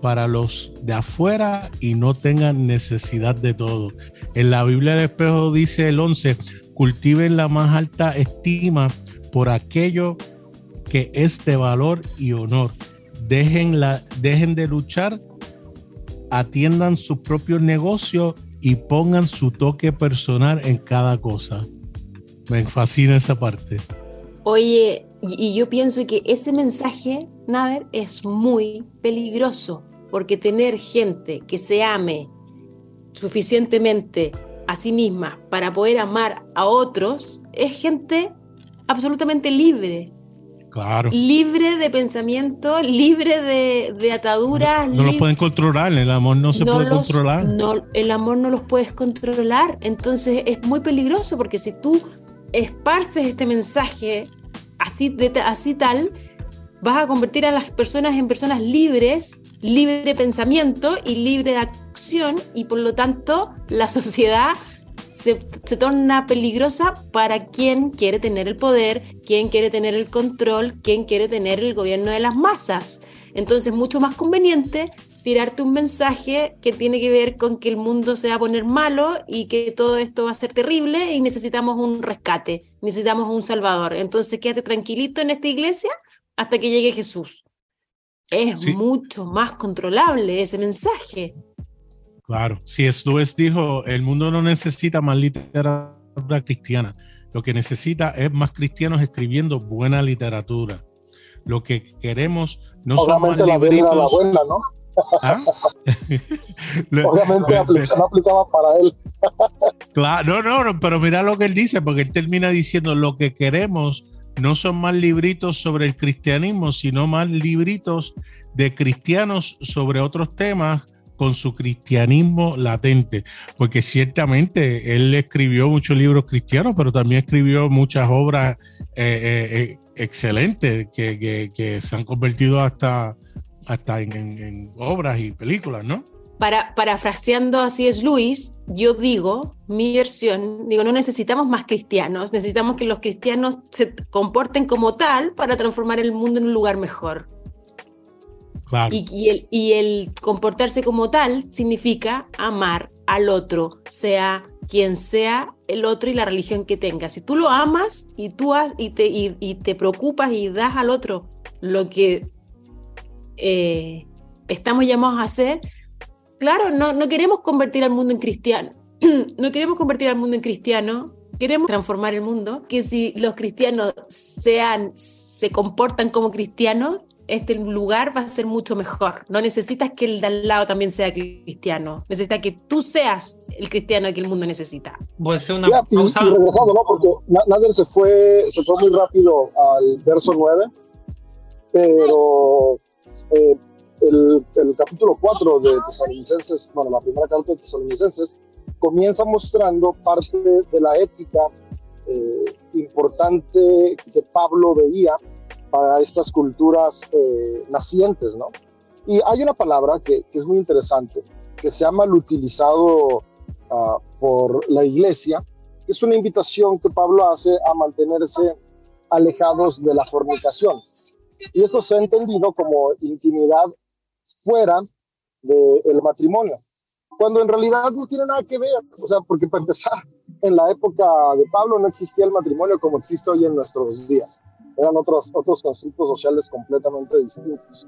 para los de afuera y no tengan necesidad de todo. En la Biblia del espejo dice el 11, cultiven la más alta estima por aquello que es de valor y honor. Dejen, la, dejen de luchar, atiendan su propio negocio y pongan su toque personal en cada cosa. Me fascina esa parte. Oye, y yo pienso que ese mensaje, Nader, es muy peligroso, porque tener gente que se ame suficientemente a sí misma para poder amar a otros es gente absolutamente libre. Claro. Libre de pensamiento, libre de, de ataduras. No, no los pueden controlar, el amor no se no puede los- controlar. no, el amor no los puedes controlar. Entonces es muy peligroso porque si tú esparces este mensaje así, de, así tal, vas a convertir a las personas en personas libres, libre de pensamiento y libre de acción y por lo tanto la sociedad se, se torna peligrosa para quien quiere tener el poder, quien quiere tener el control, quien quiere tener el gobierno de las masas. Entonces, mucho más conveniente tirarte un mensaje que tiene que ver con que el mundo se va a poner malo y que todo esto va a ser terrible y necesitamos un rescate, necesitamos un salvador. Entonces, quédate tranquilito en esta iglesia hasta que llegue Jesús. Es Sí. mucho más controlable ese mensaje. Claro, si Lewis dijo, el mundo no necesita más literatura cristiana, lo que necesita es más cristianos escribiendo buena literatura. Lo que queremos no son más la la libritos. buena, ¿no? ¿Ah? Obviamente no aplicaba para él. Claro, no, no, no, pero mira lo que él dice, porque él termina diciendo lo que queremos no son más libritos sobre el cristianismo, sino más libritos de cristianos sobre otros temas con su cristianismo latente, porque ciertamente él escribió muchos libros cristianos, pero también escribió muchas obras eh, eh, eh, excelentes que, que- que se han convertido hasta, hasta en, en- en obras y películas, ¿no? Para, parafraseando así es Luis, yo digo, mi versión, digo, no necesitamos más cristianos, necesitamos que los cristianos se comporten como tal para transformar el mundo en un lugar mejor. Y, el, comportarse como tal significa amar al otro, sea quien sea el otro y la religión que tenga. Si tú lo amas y tú has, y, te, y te preocupas y das al otro lo que eh, estamos llamados a hacer, claro, no, no queremos convertir al mundo en cristiano. no queremos convertir al mundo en cristiano, queremos transformar el mundo. Que si los cristianos sean, se comportan como cristianos, este lugar va a ser mucho mejor. No necesitas que el de al lado también sea cristiano. Necesitas que tú seas el cristiano que el mundo necesita. Voy a hacer una Ya, y, pausa. y regresando, ¿no? Porque Na- Nader se fue, se fue muy rápido al verso 9, pero eh, el, el capítulo 4 de Tesalonicenses, bueno, la primera carta de Tesalonicenses, comienza mostrando parte de la ética eh, importante que Pablo veía para estas culturas eh, nacientes, ¿no? Y hay una palabra que, es muy interesante, que se llama el utilizado ah, por la iglesia, es una invitación que Pablo hace a mantenerse alejados de la fornicación. Y esto se ha entendido como intimidad fuera del matrimonio, cuando en realidad no tiene nada que ver, o sea, porque para empezar, en la época de Pablo no existía el matrimonio como existe hoy en nuestros días. Eran otros, otros constructos sociales completamente distintos.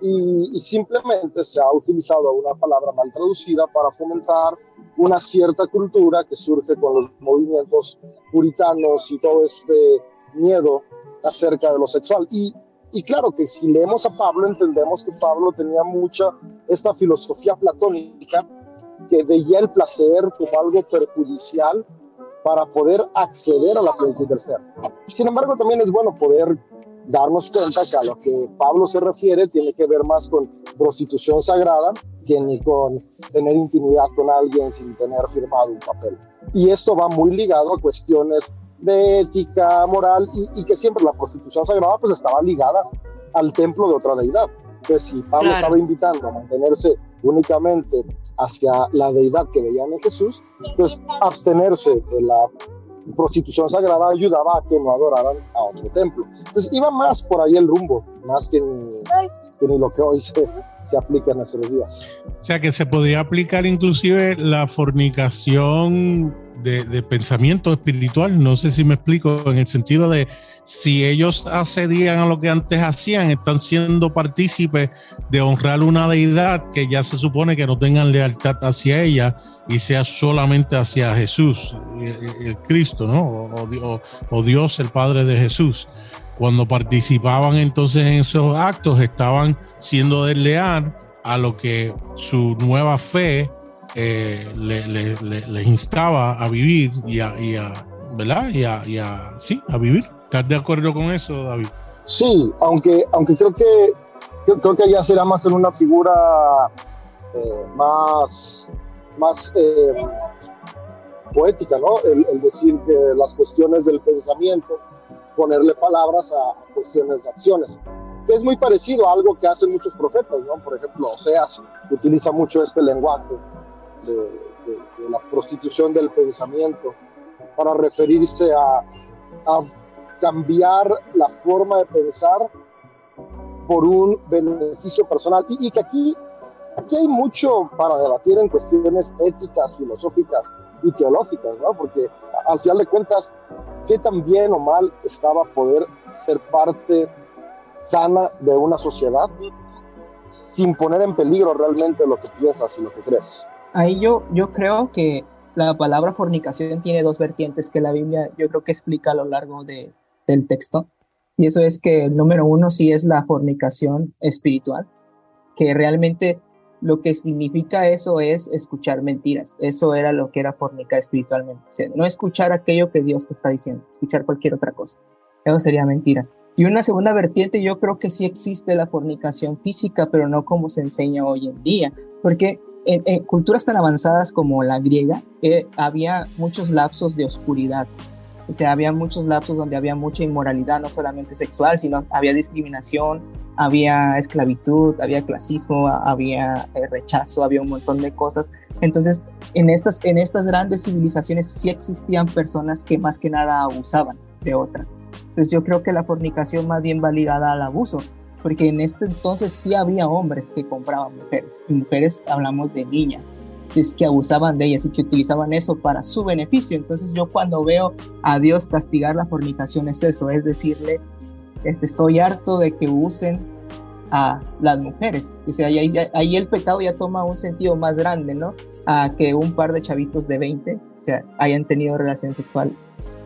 Y, y simplemente se ha utilizado una palabra mal traducida para fomentar una cierta cultura que surge con los movimientos puritanos y todo este miedo acerca de lo sexual. Y, y claro que si leemos a Pablo entendemos que Pablo tenía mucha esta filosofía platónica que veía el placer como algo perjudicial para poder acceder a la plenitud del ser. Sin embargo, también es bueno poder darnos cuenta que a lo que Pablo se refiere tiene que ver más con prostitución sagrada que ni con tener intimidad con alguien sin tener firmado un papel. Y esto va muy ligado a cuestiones de ética, moral, y, que siempre la prostitución sagrada pues estaba ligada al templo de otra deidad. Que si Pablo estaba invitando a mantenerse únicamente hacia la deidad que veían en Jesús, pues abstenerse de la prostitución sagrada ayudaba a que no adoraran a otro templo. Entonces iba más por ahí el rumbo, más que ni, ni lo que hoy se, se aplica en nuestros días. O sea que se podía aplicar inclusive la fornicación de, de, pensamiento espiritual, no sé si me explico, en el sentido de si ellos accedían a lo que antes hacían, están siendo partícipes de honrar una deidad que ya se supone que no tengan lealtad hacia ella y sea solamente hacia Jesús, el, Cristo, ¿no? O, Dios, el Padre de Jesús cuando participaban entonces en esos actos estaban siendo desleal a lo que su nueva fe eh, les instaba a vivir y a, ¿verdad? Y a, sí, a vivir. ¿Estás de acuerdo con eso, David? Sí, aunque, aunque creo que creo, que ya será más en una figura eh, más, más eh, poética, ¿no? el decir que las cuestiones del pensamiento ponerle palabras a, cuestiones de acciones. Es muy parecido a algo que hacen muchos profetas, ¿no? Por ejemplo, Oseas utiliza mucho este lenguaje de, la prostitución del pensamiento para referirse a, a cambiar la forma de pensar por un beneficio personal. Y, y, que aquí, aquí hay mucho para debatir en cuestiones éticas, filosóficas y teológicas, ¿no? Porque al final de cuentas, qué tan bien o mal estaba poder ser parte sana de una sociedad sin poner en peligro realmente lo que piensas y lo que crees. Ahí yo, yo creo que la palabra fornicación tiene dos vertientes que la Biblia yo creo que explica a lo largo de, del texto. Y eso es que el número uno sí es la fornicación espiritual, que realmente lo que significa eso es escuchar mentiras. Eso era lo que era fornicar espiritualmente. no escuchar aquello que Dios te está diciendo, escuchar cualquier otra cosa. Eso sería mentira. Y una segunda vertiente, yo creo que sí existe la fornicación física, pero no como se enseña hoy en día, porque en, culturas tan avanzadas como la griega, eh, había muchos lapsos de oscuridad. O sea, había muchos lapsos donde había mucha inmoralidad, no solamente sexual, sino había discriminación, había esclavitud, había clasismo, había eh, rechazo, había un montón de cosas. Entonces, en estas, en estas grandes civilizaciones sí existían personas que más que nada abusaban de otras. Entonces yo creo que la fornicación más bien va ligada al abuso, porque en este entonces sí había hombres que compraban mujeres, y mujeres hablamos de niñas, es que abusaban de ellas y que utilizaban eso para su beneficio. Entonces yo cuando veo a Dios castigar la fornicación es eso, es decirle este, estoy harto de que usen a las mujeres. O sea, ahí, ahí, el pecado ya toma un sentido más grande, ¿no? A que un par de chavitos de 20 o sea, hayan tenido relación sexual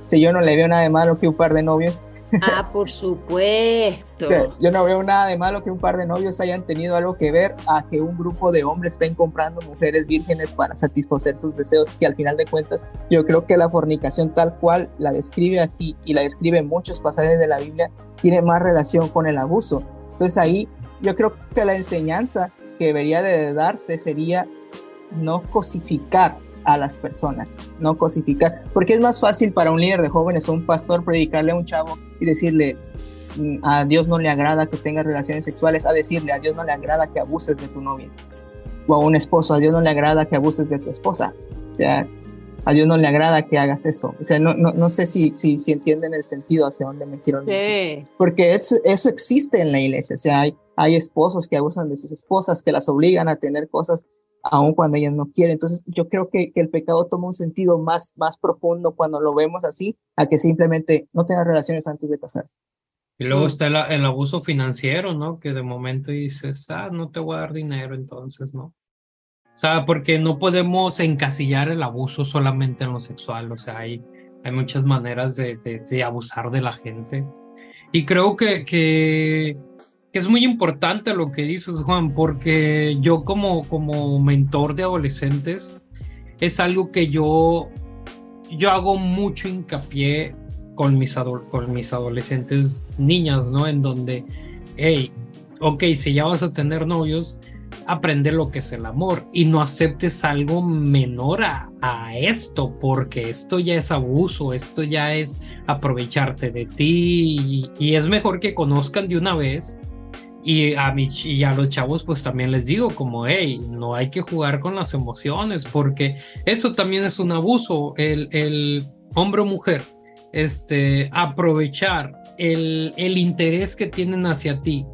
si yo no le veo nada de malo que un par de novios. Ah, por supuesto. yo no veo nada de malo que un par de novios hayan tenido algo que ver a que un grupo de hombres estén comprando mujeres vírgenes para satisfacer sus deseos, que al final de cuentas yo creo que la fornicación tal cual la describe aquí y la describe en muchos pasajes de la Biblia tiene más relación con el abuso. Entonces ahí yo creo que la enseñanza que debería de darse sería no cosificar a las personas, no cosificar, porque es más fácil para un líder de jóvenes o un pastor predicarle a un chavo y decirle mm, a Dios no le agrada que tengas relaciones sexuales, a decirle a Dios no le agrada que abuses de tu novia, o a un esposo, a Dios no le agrada que abuses de tu esposa, o sea, a Dios no le agrada que hagas eso, o sea, no, no, no sé si, si, si, entienden el sentido hacia dónde me quiero ir, porque eso, eso existe en la iglesia, o sea, hay, hay esposos que abusan de sus esposas, que las obligan a tener cosas aun cuando ellas no quieren. Entonces, yo creo que, el pecado toma un sentido más, más profundo cuando lo vemos así, a que simplemente no tengas relaciones antes de casarse. Y luego está el, abuso financiero, ¿no? Que de momento dices, ah, no te voy a dar dinero, entonces, ¿no? O sea, porque no podemos encasillar el abuso solamente en lo sexual, o sea, hay, hay muchas maneras de, de abusar de la gente. Y creo que, que es muy importante lo que dices, Juan, porque yo como, como mentor de adolescentes es algo que yo, yo hago mucho hincapié con mis, con mis adolescentes niñas, ¿no? En donde, hey, ok, si ya vas a tener novios, aprender lo que es el amor y no aceptes algo menor a, a, esto, porque esto ya es abuso, esto ya es aprovecharte de ti y, y es mejor que conozcan de una vez. Y a, mi, y a los chavos pues también les digo como, hey, no hay que jugar con las emociones porque eso también es un abuso, el, el hombre o mujer, este, aprovechar el, el interés que tienen hacia ti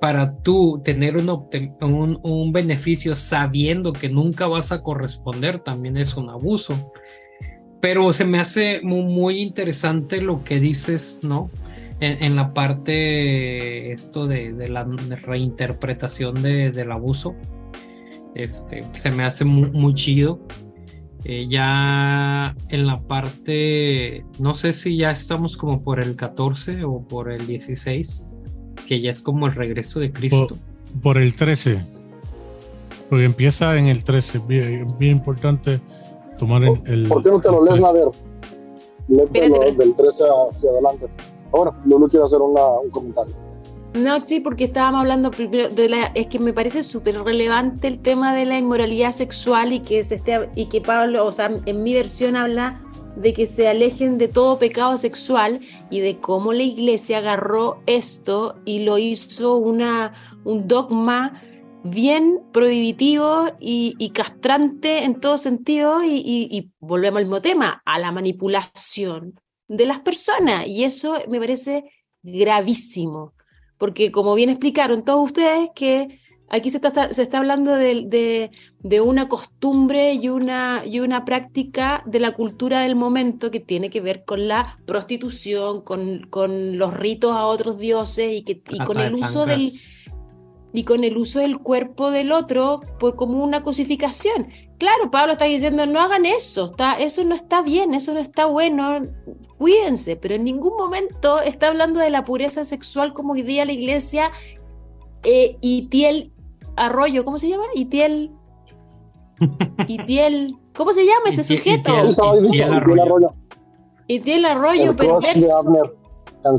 para tú tener un, un, un, beneficio sabiendo que nunca vas a corresponder también es un abuso. Pero se me hace muy, muy interesante lo que dices, ¿no? En, en la parte esto de, de la reinterpretación de, del abuso. Este, se me hace muy, muy chido. Eh, ya en la parte, no sé si ya estamos como por el 14 o por el 16 que ya es como el regreso de Cristo. Por, por el 13. Porque empieza en el 13. Bien, bien importante tomar el, el, ¿Por qué no te lo lees, Nader? Léetelo del 13 hacia adelante. Ahora, Lulu quiere hacer un comentario. No, sí, porque estábamos hablando primero de la, es que me parece súper relevante el tema de la inmoralidad sexual y que se esté, y que Pablo, o sea, en mi versión habla de que se alejen de todo pecado sexual y de cómo la iglesia agarró esto y lo hizo una, un dogma bien prohibitivo y, castrante en todo sentido y, volvemos al mismo tema, a la manipulación de las personas y eso me parece gravísimo, porque como bien explicaron todos ustedes que aquí se está, se está hablando de, de, de, una costumbre y una, y una práctica de la cultura del momento que tiene que ver con la prostitución, con, con los ritos a otros dioses y, que, y con el uso del y con el uso del cuerpo del otro por como una cosificación. Claro, Pablo está diciendo, no hagan eso, está, eso no está bien, eso no está bueno, cuídense, pero en ningún momento está hablando de la pureza sexual como diría la iglesia eh, Itiel Arroyo, ¿cómo se llama? Itiel. Itiel. ¿Cómo se llama ese sujeto? Itiel Arroyo. Itiel Arroyo, perverso.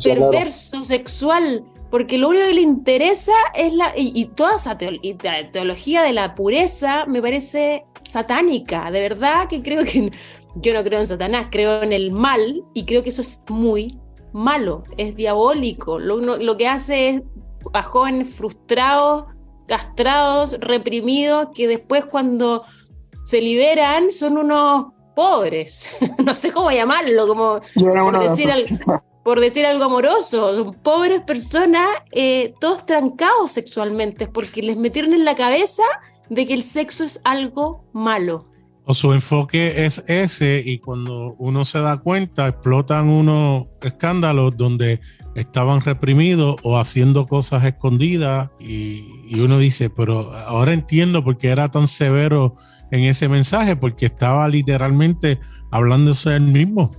Perverso sexual. Porque lo único que le interesa es la. Y, y toda esa teología de la pureza me parece satánica. De verdad que creo que. Yo no creo en Satanás, creo en el mal y creo que eso es muy malo, es diabólico. Lo, lo que hace es a jóvenes frustrados, castrados, reprimidos, que después cuando se liberan son unos pobres, no sé cómo llamarlo, como por decir, al, por decir, algo amoroso, son pobres personas, eh, todos trancados sexualmente, porque les metieron en la cabeza de que el sexo es algo malo. O su enfoque es ese y cuando uno se da cuenta explotan unos escándalos donde estaban reprimidos o haciendo cosas escondidas y, y, uno dice, pero ahora entiendo por qué era tan severo en ese mensaje, porque estaba literalmente hablándose él mismo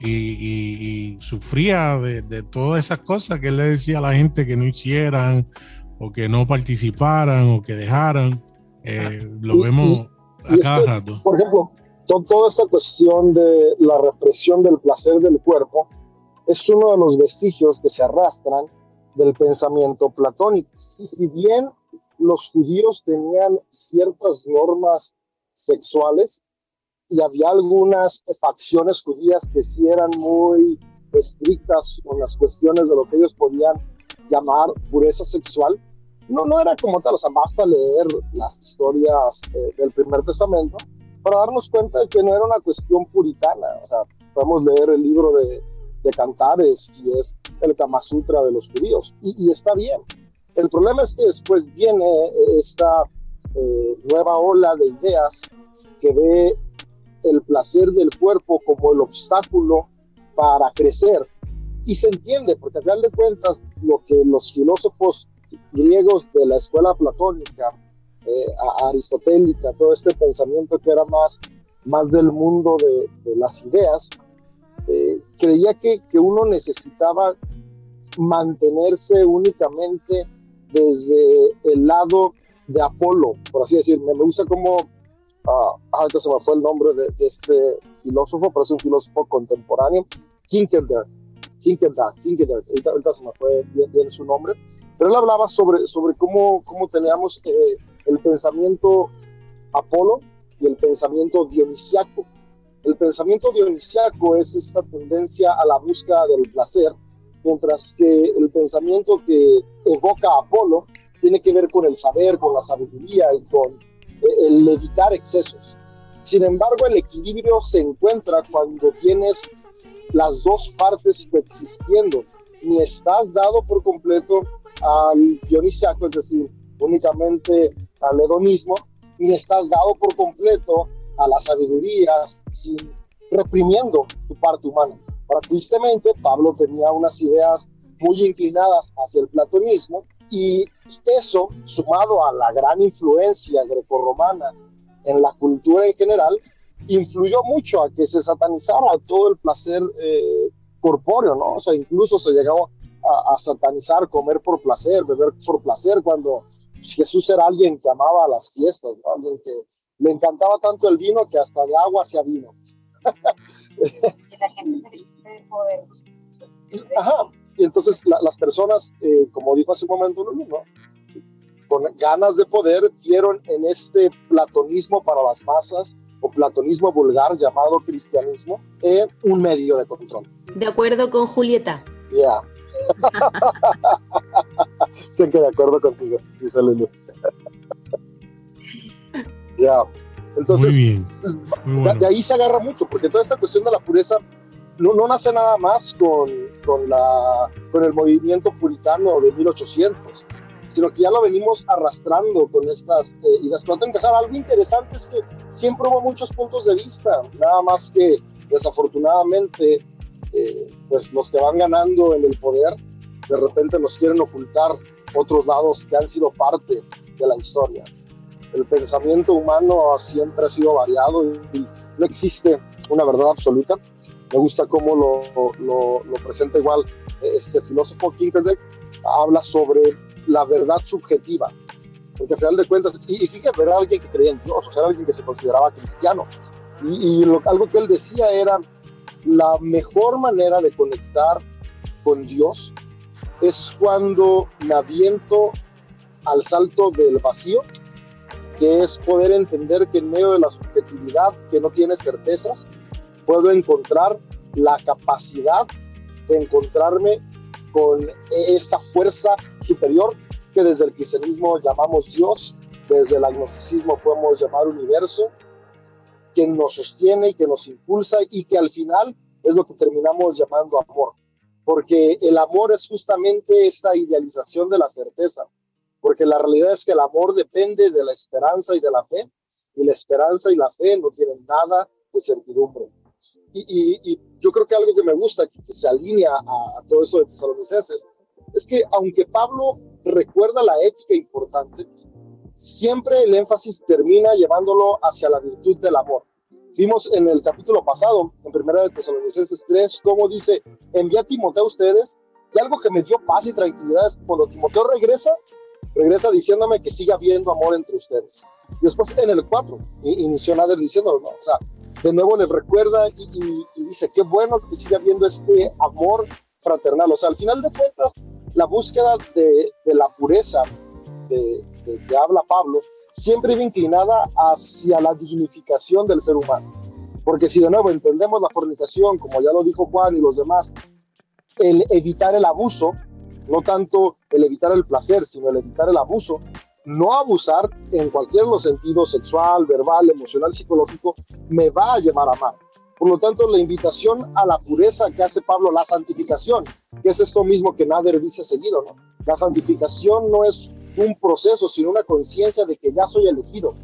y sufría de, de, todas esas cosas que él le decía a la gente que no hicieran o que no participaran o que dejaran. Eh, lo vemos a cada rato. Por ejemplo, toda esta cuestión de la represión del placer del cuerpo es uno de los vestigios que se arrastran del pensamiento platónico. Y si bien los judíos tenían ciertas normas sexuales y había algunas facciones judías que sí eran muy estrictas con las cuestiones de lo que ellos podían llamar pureza sexual, no, no era como tal, o sea, basta leer las historias eh, del primer testamento para darnos cuenta de que no era una cuestión puritana, o sea, podemos leer el libro de, de Cantares y es el Kama Sutra de los judíos. Y, está bien. El problema es que después viene esta eh, nueva ola de ideas que ve el placer del cuerpo como el obstáculo para crecer. Y se entiende, porque al final de cuentas, lo que los filósofos griegos de la escuela platónica, eh, aristotélica, todo este pensamiento que era más, más del mundo de, de las ideas, eh, creía que, que, uno necesitaba mantenerse únicamente desde el lado de Apolo, por así decir. Me, gusta como, uh, ahorita se me fue el nombre de, de, este filósofo, pero es un filósofo contemporáneo, Kierkegaard. Kierkegaard, Kierkegaard, ahorita, ahorita se me fue bien, bien, su nombre, pero él hablaba sobre, sobre cómo, cómo teníamos que el pensamiento Apolo y el pensamiento dionisiaco. El pensamiento dionisiaco es esta tendencia a la búsqueda del placer, mientras que el pensamiento que evoca Apolo tiene que ver con el saber, con la sabiduría y con eh, el evitar excesos. Sin embargo, el equilibrio se encuentra cuando tienes las dos partes coexistiendo. Ni estás dado por completo al dionisiaco, es decir, únicamente al hedonismo, ni estás dado por completo a la sabiduría sin reprimiendo tu parte humana. Ahora, tristemente, Pablo tenía unas ideas muy inclinadas hacia el platonismo y eso, sumado a la gran influencia grecorromana en la cultura en general, influyó mucho a que se satanizara todo el placer eh, corpóreo, ¿no? O sea, incluso se llegó a, satanizar comer por placer, beber por placer, cuando Jesús era alguien que amaba las fiestas, ¿no? Alguien que le encantaba tanto el vino que hasta de agua hacía vino. Ajá, y entonces las personas, eh, como dijo hace un momento ¿no? con ganas de poder, vieron en este platonismo para las masas o platonismo vulgar llamado cristianismo eh, un medio de control. De acuerdo con Julieta. Ya. sé que de acuerdo contigo, dice Lulu. ya. Entonces, de, ahí se agarra mucho, porque toda esta cuestión de la pureza no, no nace nada más con, con, la, con el movimiento puritano de 1800, sino que ya lo venimos arrastrando con estas eh, ideas. Pero tengo que saber, algo interesante es que siempre hubo muchos puntos de vista, nada más que desafortunadamente eh, pues los que van ganando en el poder de repente nos quieren ocultar otros lados que han sido parte de la historia. El pensamiento humano siempre ha sido variado y no existe una verdad absoluta me gusta cómo lo, lo, lo presenta igual este filósofo Kierkegaard, habla sobre la verdad subjetiva, porque al final de cuentas, y, y fíjate, era alguien que creía en Dios, o sea, era alguien que se consideraba cristiano, y, y lo, algo que él decía era, la mejor manera de conectar con Dios es cuando me aviento al salto del vacío, que es poder entender que en medio de la subjetividad, que no tiene certezas, puedo encontrar la capacidad de encontrarme con esta fuerza superior que desde el cristianismo llamamos Dios, desde el agnosticismo podemos llamar universo, que nos sostiene que nos impulsa y que al final es lo que terminamos llamando amor. Porque el amor es justamente esta idealización de la certeza, porque la realidad es que el amor depende de la esperanza y de la fe, y la esperanza y la fe no tienen nada de certidumbre. Y, yo creo que algo que me gusta, que, se alinea a, todo esto de Tesalonicenses, es que aunque Pablo recuerda la ética importante, siempre el énfasis termina llevándolo hacia la virtud del amor. Vimos en el capítulo pasado, en primera de Tesalonicenses 3, cómo dice, envía a Timoteo a ustedes, y algo que me dio paz y tranquilidad es cuando Timoteo regresa, regresa diciéndome que siga habiendo amor entre ustedes. Y después en el 4, inició Nader diciéndolo, ¿no? O sea, de nuevo les recuerda y, dice, qué bueno que siga habiendo este amor fraternal. O sea, al final de cuentas, la búsqueda de, la pureza de, que habla Pablo siempre iba inclinada hacia la dignificación del ser humano. Porque si de nuevo entendemos la fornicación, como ya lo dijo Juan y los demás, el evitar el abuso, no tanto el evitar el placer, sino el evitar el abuso, no abusar en cualquier de los sentidos, sexual, verbal, emocional, psicológico, me va a llevar a amar. Por lo tanto, la invitación a la pureza que hace Pablo, la santificación, que es esto mismo que Nader dice seguido, ¿no? La santificación no es un proceso, sino una conciencia de que ya soy elegido,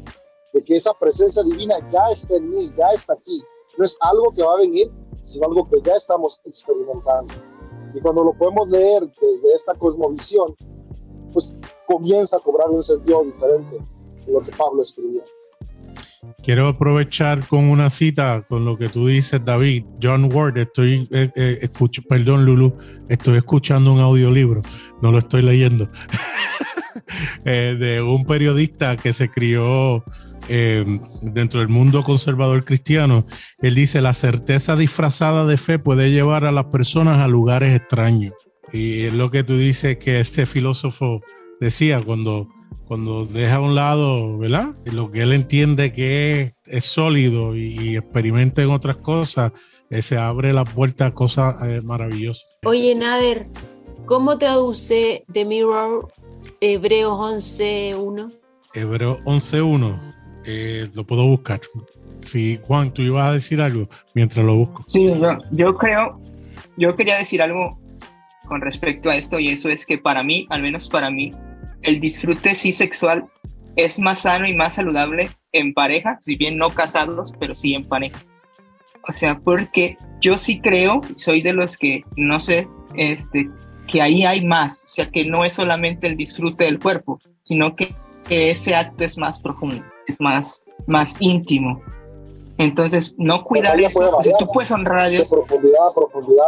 de que esa presencia divina ya está en mí, ya está aquí. No es algo que va a venir, sino algo que ya estamos experimentando. Y cuando lo podemos leer desde esta cosmovisión, pues comienza a cobrar un sentido diferente de lo que Pablo escribía. Quiero aprovechar con una cita con lo que tú dices, David. John Ward, estoy, eh, eh escucho, perdón, Lulu, estoy escuchando un audiolibro, no lo estoy leyendo, eh, de un periodista que se crió eh, dentro del mundo conservador cristiano. Él dice, la certeza disfrazada de fe puede llevar a las personas a lugares extraños. Y es lo que tú dices que este filósofo decía cuando cuando deja a un lado, ¿verdad? Lo que él entiende que es, es sólido y, y, experimenta en otras cosas, eh, se abre la puerta a cosas eh, maravillosas. Oye, Nader, ¿cómo traduce The Mirror Hebreos 11.1? Hebreos 11.1, eh, lo puedo buscar. Sí, Juan, tú ibas a decir algo mientras lo busco. Sí, yo, yo creo, yo quería decir algo con respecto a esto y eso es que para mí, al menos para mí, el disfrute sí sexual es más sano y más saludable en pareja, si bien no casarlos, pero sí en pareja. O sea, porque yo sí creo, soy de los que, no sé, este, que ahí hay más, o sea, que no es solamente el disfrute del cuerpo, sino que, ese acto es más profundo, es más, más íntimo. Entonces, no cuidar eso, o sea, tú puedes honrar a De Dios, profundidad a profundidad.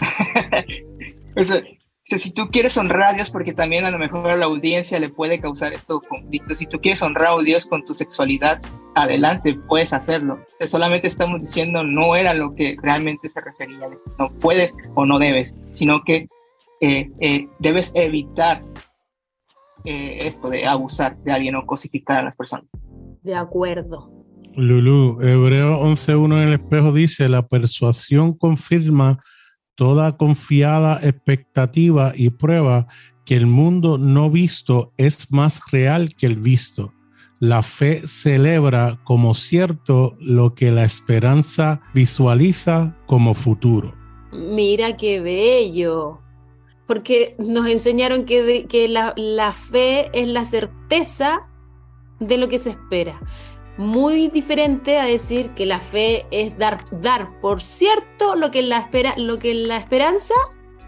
o sea, o sea, si tú quieres honrar a Dios, porque también a lo mejor a la audiencia le puede causar esto conflicto, si tú quieres honrar a Dios con tu sexualidad, adelante, puedes hacerlo. Solamente estamos diciendo no era lo que realmente se refería, no puedes o no debes, sino que eh, eh, debes evitar eh, esto de abusar de alguien o cosificar a las personas. De acuerdo. Lulú, Hebreo 11.1 en el espejo dice, la persuasión confirma toda confiada expectativa y prueba que el mundo no visto es más real que el visto. La fe celebra como cierto lo que la esperanza visualiza como futuro. Mira qué bello. Porque nos enseñaron que, la fe es la certeza de lo que se espera. Muy diferente a decir que la fe es dar, dar por cierto lo que, la espera, lo que la esperanza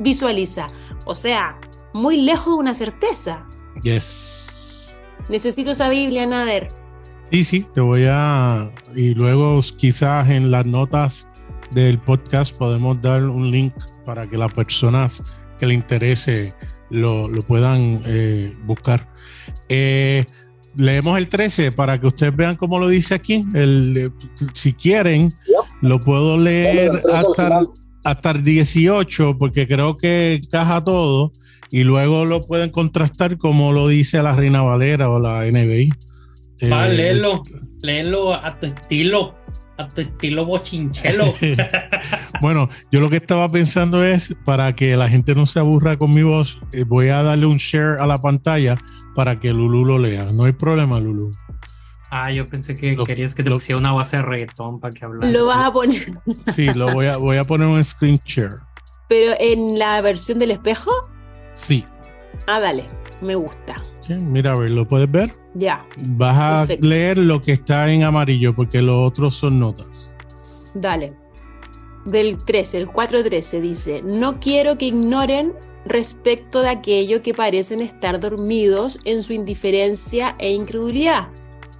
visualiza. O sea, muy lejos de una certeza. Yes. Necesito esa Biblia, Nader. Sí, sí, te voy a... Y luego quizás en las notas del podcast podemos dar un link para que las personas que le interese lo, lo puedan eh, buscar. Eh, leemos el 13 para que ustedes vean cómo lo dice aquí. El, si quieren, lo puedo leer Dale, el 13 al hasta, el 18 porque creo que encaja todo y luego lo pueden contrastar como lo dice la Reina Valera o la NBI. Va, Eh, léelo, léelo a tu estilo, a tu estilo bochinchelo. Bueno, yo lo que estaba pensando es, para que la gente no se aburra con mi voz, eh, voy a darle un share a la pantalla para que Lulu lo lea. No hay problema, Lulu. ah, yo pensé que Lo- querías que te lo- pusiera una base de reggaetón para que hablara. Lo vas a poner, Sí, lo voy a, voy a poner un screen share. pero en la versión del espejo. Sí. Ah, dale, me gusta. Mira, a ver, ¿lo puedes ver? Ya, Vas a Perfecto. leer lo que está en amarillo porque los otros son notas. dale. Del 13, el 4.13 dice, no quiero que ignoren respecto de aquello que parecen estar dormidos en su indiferencia e incredulidad.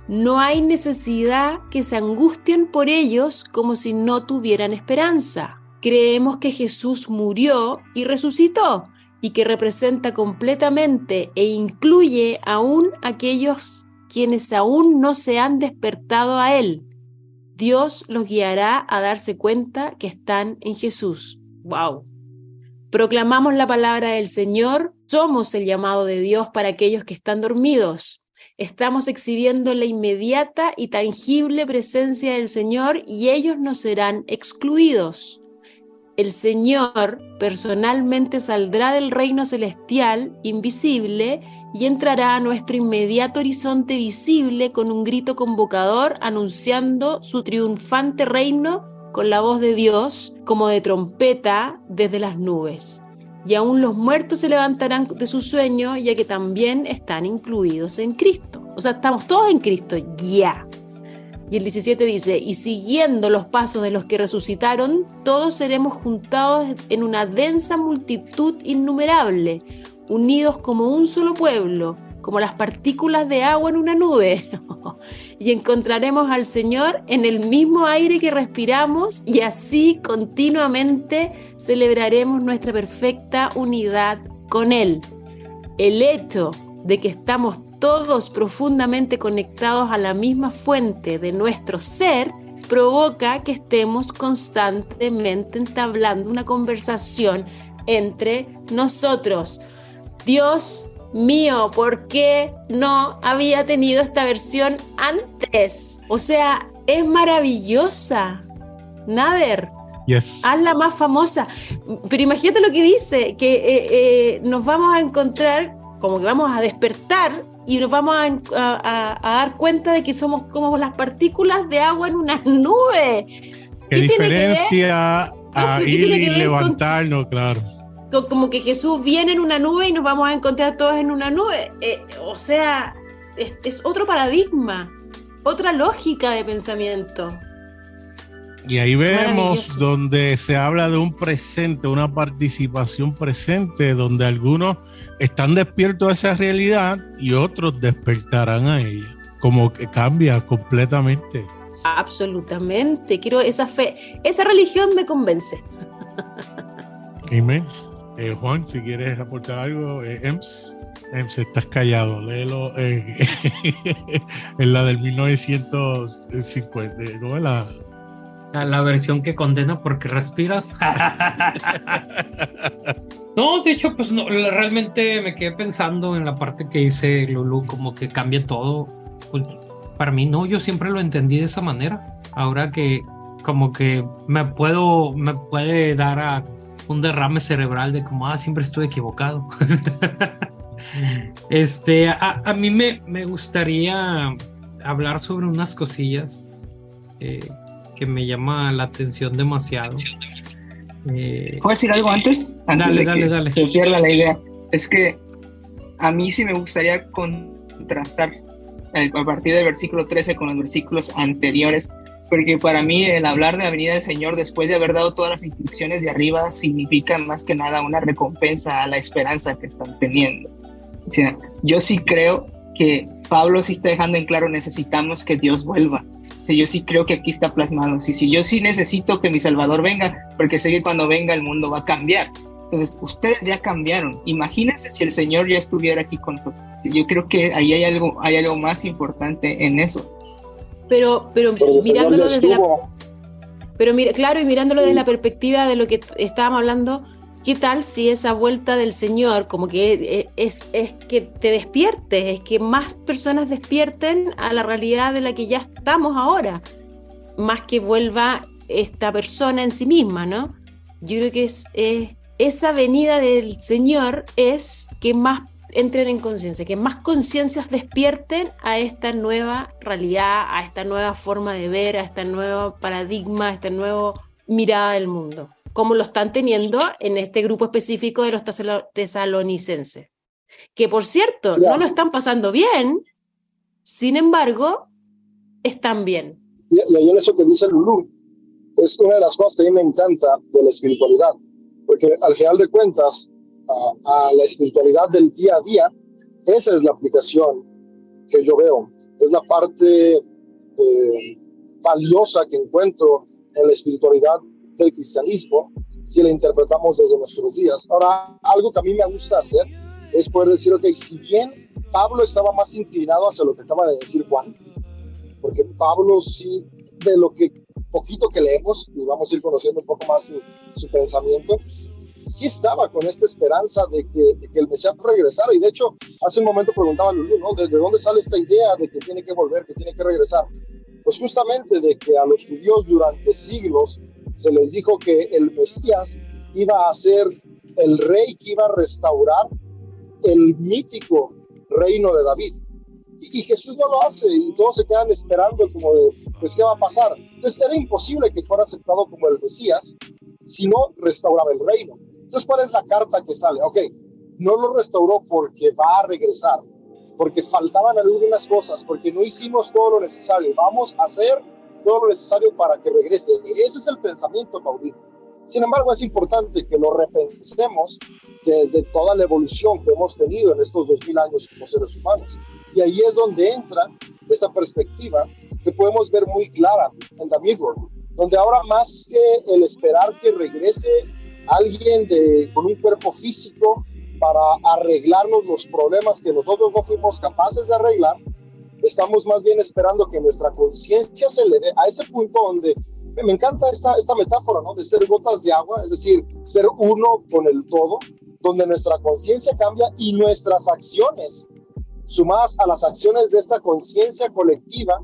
No hay necesidad que se angustien por ellos como si no tuvieran esperanza. Creemos que Jesús murió y resucitó y que representa completamente e incluye aún aquellos quienes aún no se han despertado a Él. Dios los guiará a darse cuenta que están en Jesús. ¡Wow! Proclamamos la palabra del Señor, somos el llamado de Dios para aquellos que están dormidos. Estamos exhibiendo la inmediata y tangible presencia del Señor y ellos no serán excluidos. El Señor personalmente saldrá del reino celestial invisible y entrará a nuestro inmediato horizonte visible con un grito convocador anunciando su triunfante reino con la voz de Dios como de trompeta desde las nubes. Y aún los muertos se levantarán de su sueño ya que también están incluidos en Cristo. O sea, estamos todos en Cristo, ya. Y el 17 dice, y siguiendo los pasos de los que resucitaron, todos seremos juntados en una densa multitud innumerable, unidos como un solo pueblo, como las partículas de agua en una nube. y encontraremos al Señor en el mismo aire que respiramos y así continuamente celebraremos nuestra perfecta unidad con Él. El hecho de que estamos todos profundamente conectados a la misma fuente de nuestro ser provoca que estemos constantemente entablando una conversación entre nosotros. Dios mío, ¿por qué no había tenido esta versión antes? O sea, es maravillosa. Nader, Yes. hazla más famosa. Pero imagínate lo que dice, que eh, eh, nos vamos a encontrar, como que vamos a despertar y nos vamos a, a- dar cuenta de que somos como las partículas de agua en una nube. ¿Qué diferencia a ¿qué ir y con- levantarnos? Claro. Co- Como que Jesús viene en una nube y nos vamos a encontrar todos en una nube. Eh, o sea, es, es otro paradigma, otra lógica de pensamiento. Y ahí vemos donde se habla de un presente, una participación presente, donde algunos están despiertos a esa realidad y otros despertarán a ella. Como que cambia completamente. Absolutamente. Quiero esa fe. Esa religión me convence. Amén. Eh, Juan, si quieres aportar algo, eh, Ems, Ems, estás callado, léelo eh, en la del 1950. ¿Cómo es la? A la versión que condena porque respiras. no, de hecho, pues no, realmente me quedé pensando en la parte que dice Lulu, como que cambia todo. Pues, para mí no, yo siempre lo entendí de esa manera. Ahora que como que me puedo, me puede dar a un derrame cerebral de como, ah, siempre estuve equivocado. este, a, a mí me, me gustaría hablar sobre unas cosillas. eh, que me llama la atención demasiado. Eh, ¿Puedo decir algo antes? Antes Dale, de dale, que dale. se pierda la idea. Es que a mí sí me gustaría contrastar a partir del versículo 13 con los versículos anteriores, porque para mí el hablar de la venida del Señor después de haber dado todas las instrucciones de arriba significa más que nada una recompensa a la esperanza que están teniendo. O sea, yo sí creo que Pablo sí está dejando en claro necesitamos que Dios vuelva. Si yo sí creo que aquí está plasmado. Si, si yo sí necesito que mi Salvador venga, porque sé que cuando venga el mundo va a cambiar. Entonces, ustedes ya cambiaron. Imagínense si el Señor ya estuviera aquí con nosotros. Sí, yo creo que ahí hay algo, hay algo más importante en eso. Pero, pero Pero mirándolo desde la. Pero mira, claro, y mirándolo desde la perspectiva de lo que estábamos hablando, ¿qué tal si esa vuelta del Señor, como que eh, es, que te despiertes, es que más personas despierten a la realidad de la que ya estamos ahora, más que vuelva esta persona en sí misma, ¿no? Yo creo que es, esa venida del Señor es que más entren en conciencia, que más conciencias despierten a esta nueva realidad, a esta nueva forma de ver, a este nuevo paradigma, a esta nueva mirada del mundo, como lo están teniendo en este grupo específico de los tesalo- tesalonicenses, que por cierto, Ya. no lo están pasando bien, sin embargo, están bien. Y, y en eso que dice Lulú, es una de las cosas que a mí me encanta de la espiritualidad, porque al final de cuentas, a, a la espiritualidad del día a día, esa es la aplicación que yo veo, es la parte eh, valiosa que encuentro en la espiritualidad del cristianismo, si la interpretamos desde nuestros días. Ahora, algo que a mí me gusta hacer es poder decir, ok, si bien Pablo estaba más inclinado hacia lo que acaba de decir Juan, porque Pablo sí, de lo que poquito que leemos, y vamos a ir conociendo un poco más su, su pensamiento, sí estaba con esta esperanza de que, de que el Mesías regresara. Y de hecho, hace un momento preguntaba Lulú, ¿no? ¿De, de dónde sale esta idea de que tiene que volver, que tiene que regresar? Pues justamente de que a los judíos durante siglos se les dijo que el Mesías iba a ser el rey que iba a restaurar el mítico reino de David. Y, Jesús no lo hace y todos se quedan esperando como de, pues, ¿qué va a pasar? Entonces era imposible que fuera aceptado como el Mesías si no restauraba el reino. Entonces, ¿cuál es la carta que sale? Ok, no lo restauró porque va a regresar, porque faltaban algunas cosas, porque no hicimos todo lo necesario. Vamos a hacer todo lo necesario para que regrese. Ese es el pensamiento, Paulino. Sin embargo, es importante que lo repensemos desde toda la evolución que hemos tenido en estos dos mil años como seres humanos. Y ahí es donde entra esta perspectiva que podemos ver muy clara en The Mirror, donde ahora más que el esperar que regrese alguien de, con un cuerpo físico para arreglarnos los problemas que nosotros no fuimos capaces de arreglar, estamos más bien esperando que nuestra conciencia se eleve a ese punto donde me encanta esta, esta metáfora, ¿no? De ser gotas de agua, es decir, ser uno con el todo, donde nuestra conciencia cambia y nuestras acciones, sumadas a las acciones de esta conciencia colectiva,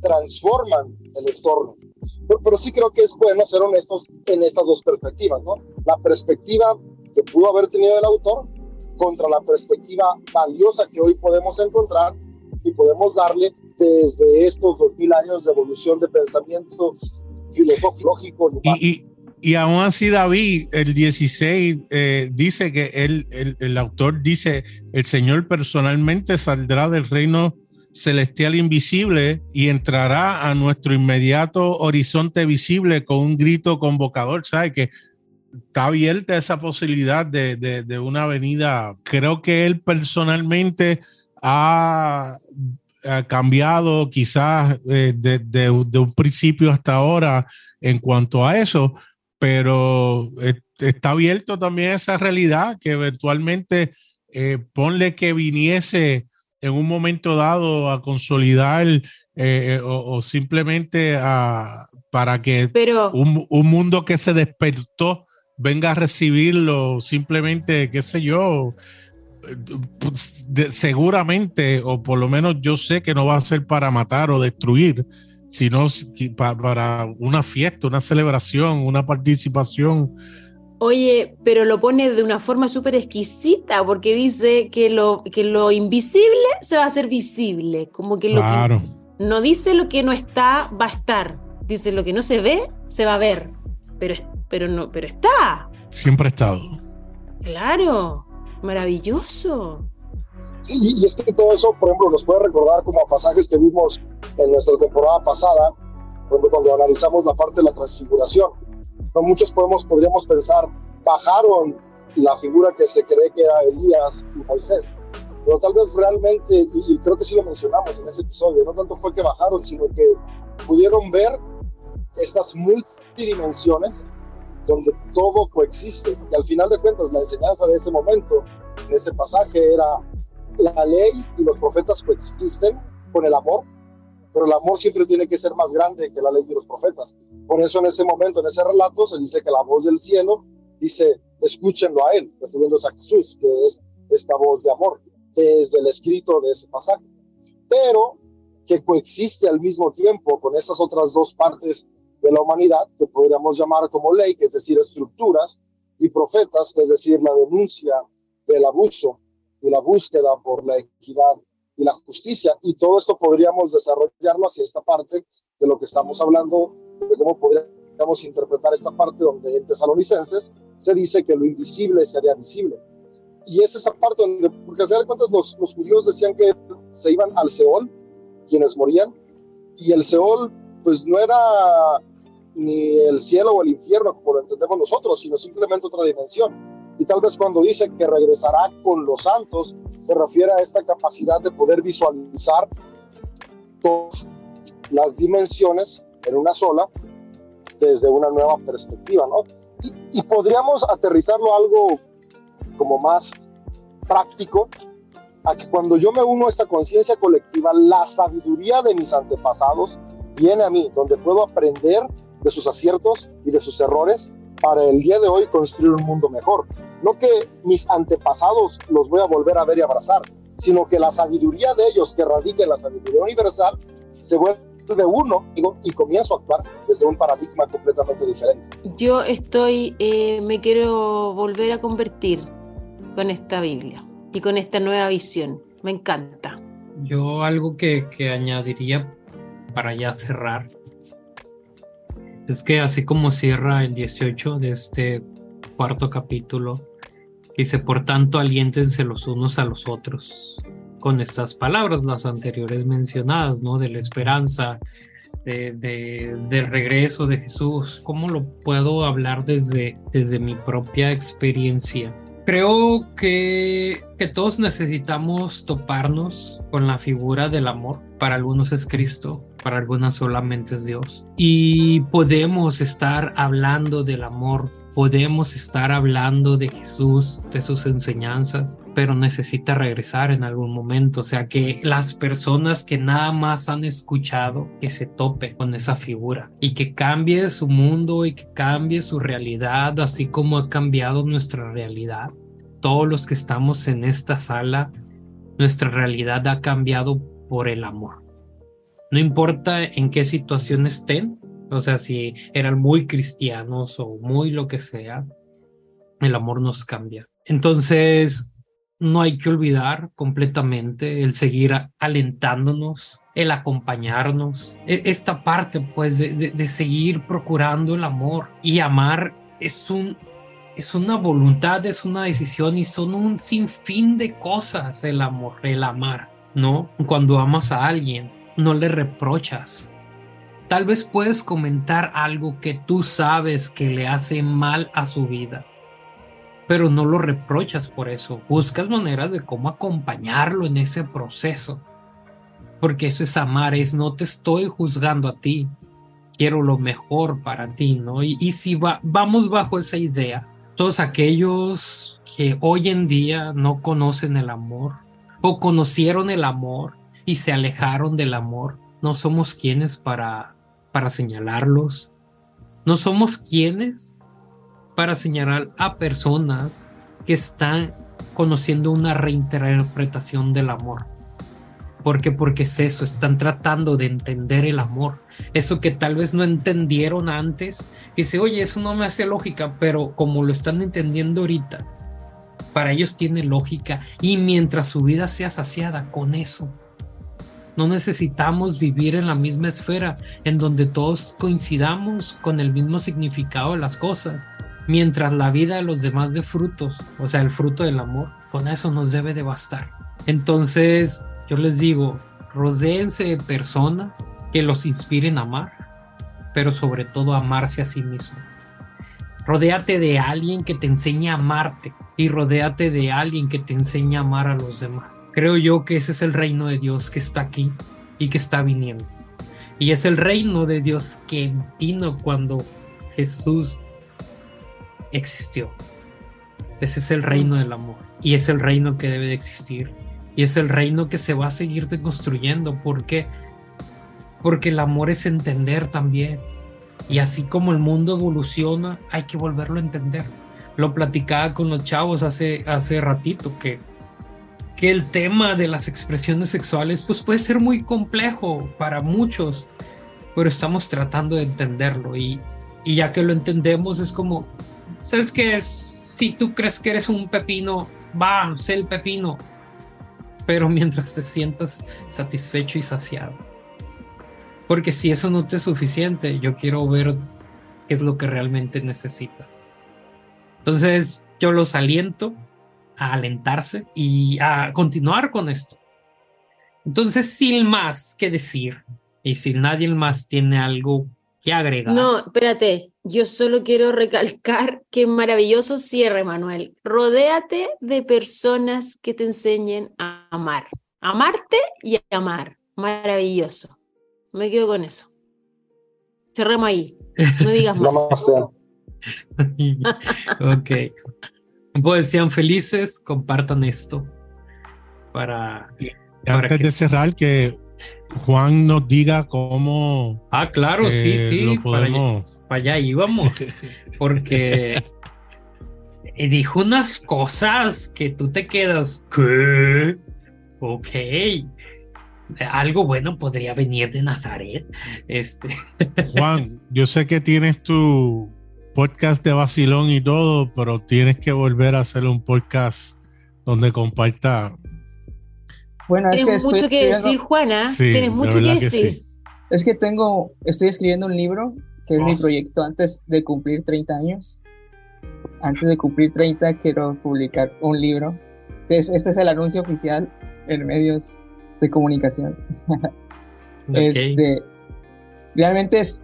transforman el entorno. Pero, sí creo que es bueno ser honestos en estas dos perspectivas, ¿no? La perspectiva que pudo haber tenido el autor contra la perspectiva valiosa que hoy podemos encontrar y podemos darle desde estos dos mil años de evolución de pensamiento filosófico. Y, y, aún así, David, el 16 eh, dice que él, el, el autor dice, el Señor personalmente saldrá del reino celestial invisible y entrará a nuestro inmediato horizonte visible con un grito convocador, ¿sabe? Que está abierta esa posibilidad de, de, una venida. Creo que él personalmente ha, cambiado quizás eh, de, un principio hasta ahora en cuanto a eso, pero está abierto también esa realidad que eventualmente eh, ponle que viniese en un momento dado a consolidar eh, eh, o, simplemente a, para que un, un, mundo que se despertó venga a recibirlo, simplemente, qué sé yo, seguramente, o por lo menos yo sé que no va a ser para matar o destruir, sino para una fiesta, una celebración, una participación Oye, pero lo pone de una forma súper exquisita porque dice que lo, que lo invisible se va a hacer visible, como que lo que no dice lo que no está, va a estar. Dice lo que no se ve, se va a ver. Pero, pero no, pero está. Siempre ha estado. Claro, maravilloso. Sí, y es que todo eso, por ejemplo, nos puede recordar como a pasajes que vimos en nuestra temporada pasada, cuando analizamos la parte de la transfiguración muchos podemos, podríamos pensar, bajaron la figura que se cree que era Elías y Moisés, pero tal vez realmente, y creo que sí lo mencionamos en ese episodio, no tanto fue que bajaron, sino que pudieron ver estas multidimensiones donde todo coexiste. Y al final de cuentas, la enseñanza de ese momento, en ese pasaje, era la ley y los profetas coexisten con el amor, pero el amor siempre tiene que ser más grande que la ley de los profetas. Por eso en ese momento, en ese relato, se dice que la voz del cielo dice, escúchenlo a él, refiriéndose a Jesús, que es esta voz de amor, desde el escrito de ese pasaje. Pero que coexiste al mismo tiempo con esas otras dos partes de la humanidad, que podríamos llamar como ley, es decir, estructuras, y profetas, que es decir, la denuncia del abuso y la búsqueda por la equidad y la justicia. Y todo esto podríamos desarrollarlo hacia esta parte de lo que estamos hablando, de cómo podríamos interpretar esta parte donde en Tesalonicenses se dice que lo invisible sería visible. Y es esa parte donde, porque al final de cuentas los, los judíos decían que se iban al Seol, quienes morían, y el Seol pues no era ni el cielo o el infierno como lo entendemos nosotros, sino simplemente otra dimensión y tal vez cuando dice que regresará con los santos, se refiere a esta capacidad de poder visualizar todas las dimensiones en una sola desde una nueva perspectiva, ¿no? Y, podríamos aterrizarlo a algo como más práctico, a que cuando yo me uno a esta conciencia colectiva, la sabiduría de mis antepasados viene a mí, donde puedo aprender de sus aciertos y de sus errores para el día de hoy construir un mundo mejor. No que mis antepasados los voy a volver a ver y abrazar, sino que la sabiduría de ellos, que radica en la sabiduría universal, se vuelve de uno y comienzo a actuar desde un paradigma completamente diferente. Yo estoy, eh, me quiero volver a convertir con esta Biblia y con esta nueva visión. Me encanta. Yo algo que, que añadiría para ya cerrar es que así como cierra el 18 de este cuarto capítulo, dice, por tanto, aliéntense los unos a los otros con estas palabras, las anteriores mencionadas, ¿no? De la esperanza, de, del regreso de Jesús. ¿Cómo lo puedo hablar desde, desde mi propia experiencia? Creo que, que todos necesitamos toparnos con la figura del amor. Para algunos es Cristo, para algunas solamente es Dios. Y podemos estar hablando del amor, podemos estar hablando de Jesús, de sus enseñanzas, pero necesita regresar en algún momento. O sea, que las personas que nada más han escuchado, que se tope con esa figura y que cambie su mundo y que cambie su realidad, así como ha cambiado nuestra realidad todos los que estamos en esta sala, nuestra realidad ha cambiado por el amor. No importa en qué situación estén, o sea, si eran muy cristianos o muy lo que sea, el amor nos cambia. Entonces, no hay que olvidar completamente el seguir alentándonos, el acompañarnos, e, esta parte pues de, seguir procurando el amor y amar es un es una voluntad, es una decisión y son un sinfín de cosas el amor, el amar, ¿no? Cuando amas a alguien, no le reprochas. Tal vez puedes comentar algo que tú sabes que le hace mal a su vida, pero no lo reprochas por eso. Buscas maneras de cómo acompañarlo en ese proceso. Porque eso es amar, es no te estoy juzgando a ti, quiero lo mejor para ti, ¿no? Y, si va, vamos bajo esa idea, todos aquellos que hoy en día no conocen el amor o conocieron el amor y se alejaron del amor, no somos quienes para, para señalarlos, no somos quienes para señalar a personas que están conociendo una reinterpretación del amor. ¿Por qué? Porque es eso, están tratando de entender el amor. Eso que tal vez no entendieron antes. Dice, oye, eso no me hace lógica, pero como lo están entendiendo ahorita, para ellos tiene lógica. Y mientras su vida sea saciada con eso, no necesitamos vivir en la misma esfera en donde todos coincidamos con el mismo significado de las cosas. Mientras la vida de los demás de frutos, o sea, el fruto del amor, con eso nos debe de bastar. Entonces, yo les digo, rodéense de personas que los inspiren a amar, pero sobre todo a amarse a sí mismo. Rodéate de alguien que te enseñe a amarte y rodéate de alguien que te enseñe a amar a los demás. Creo yo que ese es el reino de Dios que está aquí y que está viniendo. Y es el reino de Dios que vino cuando Jesús existió. Ese es el reino del amor y es el reino que debe de existir y es el reino que se va a seguir construyendo. ¿Por qué? Porque el amor es entender también. Y así como el mundo evoluciona, hay que volverlo a entender. Lo platicaba con los chavos hace, hace ratito, que, que el tema de las expresiones sexuales pues puede ser muy complejo para muchos, pero estamos tratando de entenderlo. Y, y ya que lo entendemos, es como, ¿sabes qué es? Si tú crees que eres un pepino, va, sé el pepino pero mientras te sientas satisfecho y saciado. Porque si eso no te es suficiente, yo quiero ver qué es lo que realmente necesitas. Entonces, yo los aliento a alentarse y a continuar con esto. Entonces, sin más que decir, y si nadie más tiene algo que agregar. No, espérate, yo solo quiero recalcar qué maravilloso cierre, Manuel. Rodéate de personas que te enseñen a amar. Amarte y amar. Maravilloso. Me quedo con eso. Cerremos ahí. No digas más. ok. Pues sean felices, compartan esto para. antes de cerrar, que Juan nos diga cómo. Ah, claro, sí, eh, sí. podemos para allá íbamos, porque dijo unas cosas que tú te quedas, ¿qué? Ok, algo bueno podría venir de Nazaret. Este. Juan, yo sé que tienes tu podcast de vacilón y todo, pero tienes que volver a hacer un podcast donde comparta. Bueno, es Tienes mucho que decir, Juana. Tienes mucho que decir. Es que tengo, estoy escribiendo un libro que es mi proyecto antes de cumplir 30 años. Antes de cumplir 30 quiero publicar un libro. este es el anuncio oficial en medios de comunicación. Este, realmente es,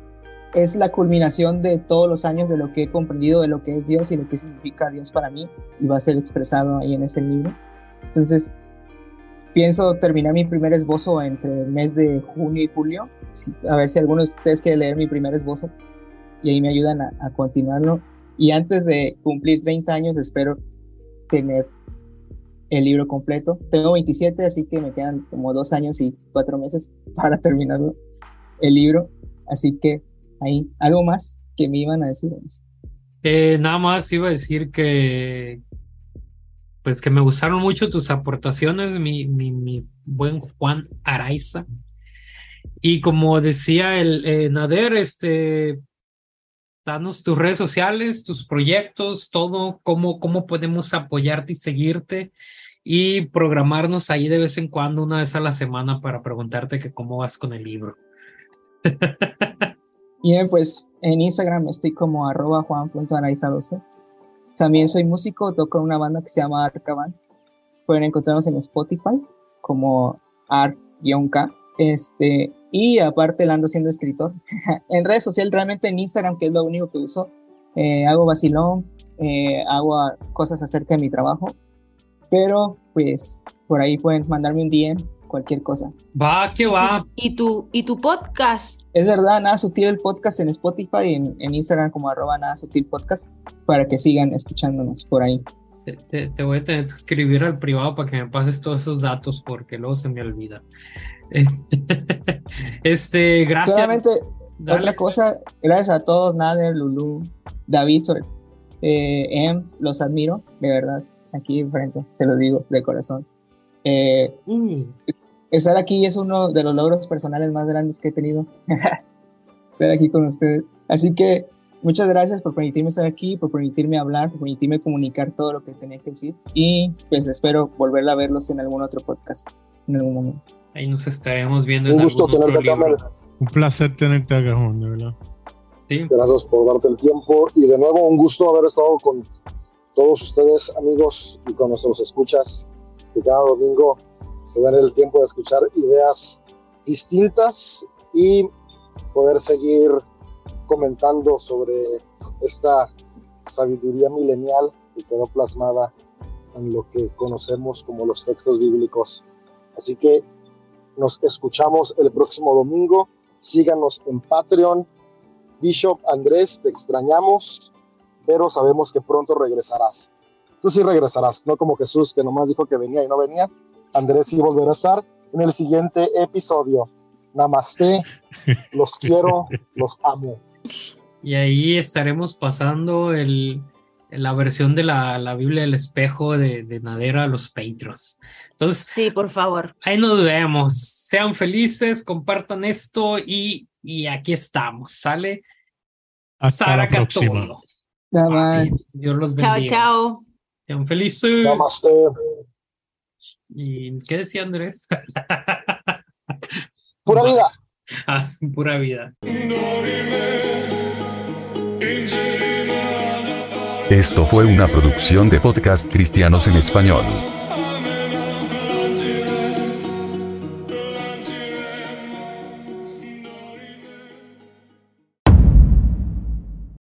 es la culminación de todos los años de lo que he comprendido de lo que es Dios y lo que significa Dios para mí y va a ser expresado ahí en ese libro. Entonces, pienso terminar mi primer esbozo entre el mes de junio y julio. A ver si alguno de ustedes quiere leer mi primer esbozo y ahí me ayudan a, continuarlo. Y antes de cumplir 30 años espero tener el libro completo. Tengo 27, así que me quedan como dos años y cuatro meses para terminarlo, el libro. Así que ahí, algo más que me iban a decir. Eh, nada más iba a decir que pues que me gustaron mucho tus aportaciones, mi, mi, mi buen Juan Araiza. Y como decía el eh, Nader, este, danos tus redes sociales, tus proyectos, todo, cómo, cómo podemos apoyarte y seguirte y programarnos ahí de vez en cuando, una vez a la semana, para preguntarte que cómo vas con el libro. Bien, pues en Instagram estoy como arroba juan.araiza12. También soy músico, toco en una banda que se llama Arcaban. Pueden encontrarnos en Spotify como Ar-K. Este, y aparte la ando siendo escritor. en redes sociales, realmente en Instagram, que es lo único que uso, eh, hago vacilón, eh, hago cosas acerca de mi trabajo. Pero pues por ahí pueden mandarme un DM cualquier cosa. Va, que va. ¿Y tu, y tu podcast? Es verdad, Nada Sutil el podcast en Spotify y en, Instagram como arroba Nada Sutil Podcast para que sigan escuchándonos por ahí. Te, voy a tener que escribir al privado para que me pases todos esos datos porque luego se me olvida. este, gracias. Solamente otra cosa, gracias a todos, Nader, Lulu, David, eh, Em, los admiro, de verdad, aquí enfrente, se los digo de corazón. Eh, mm estar aquí es uno de los logros personales más grandes que he tenido. estar aquí con ustedes. Así que muchas gracias por permitirme estar aquí, por permitirme hablar, por permitirme comunicar todo lo que tenía que decir. Y pues espero volver a verlos en algún otro podcast en algún momento. Ahí nos estaremos viendo un en gusto algún tenerte otro Un placer tenerte acá, Juan, de verdad. Sí. Gracias por darte el tiempo y de nuevo un gusto haber estado con todos ustedes, amigos, y con nuestros escuchas que cada domingo se dan el tiempo de escuchar ideas distintas y poder seguir comentando sobre esta sabiduría milenial que quedó plasmada en lo que conocemos como los textos bíblicos. Así que nos escuchamos el próximo domingo. Síganos en Patreon. Bishop Andrés, te extrañamos, pero sabemos que pronto regresarás. Tú sí regresarás, no como Jesús que nomás dijo que venía y no venía. Andrés y volver a estar en el siguiente episodio. Namaste, los quiero, los amo. Y ahí estaremos pasando el, la versión de la, la Biblia del espejo de, de, Nadera a los Patreons. Entonces, sí, por favor. Ahí nos vemos. Sean felices, compartan esto y, y aquí estamos. ¿Sale? Hasta Sara la próxima. Dios los bendiga. Chao, chao. Sean felices. Namaste. ¿Y qué decía Andrés? Pura vida. Ah, pura vida. Esto fue una producción de podcast cristianos en español.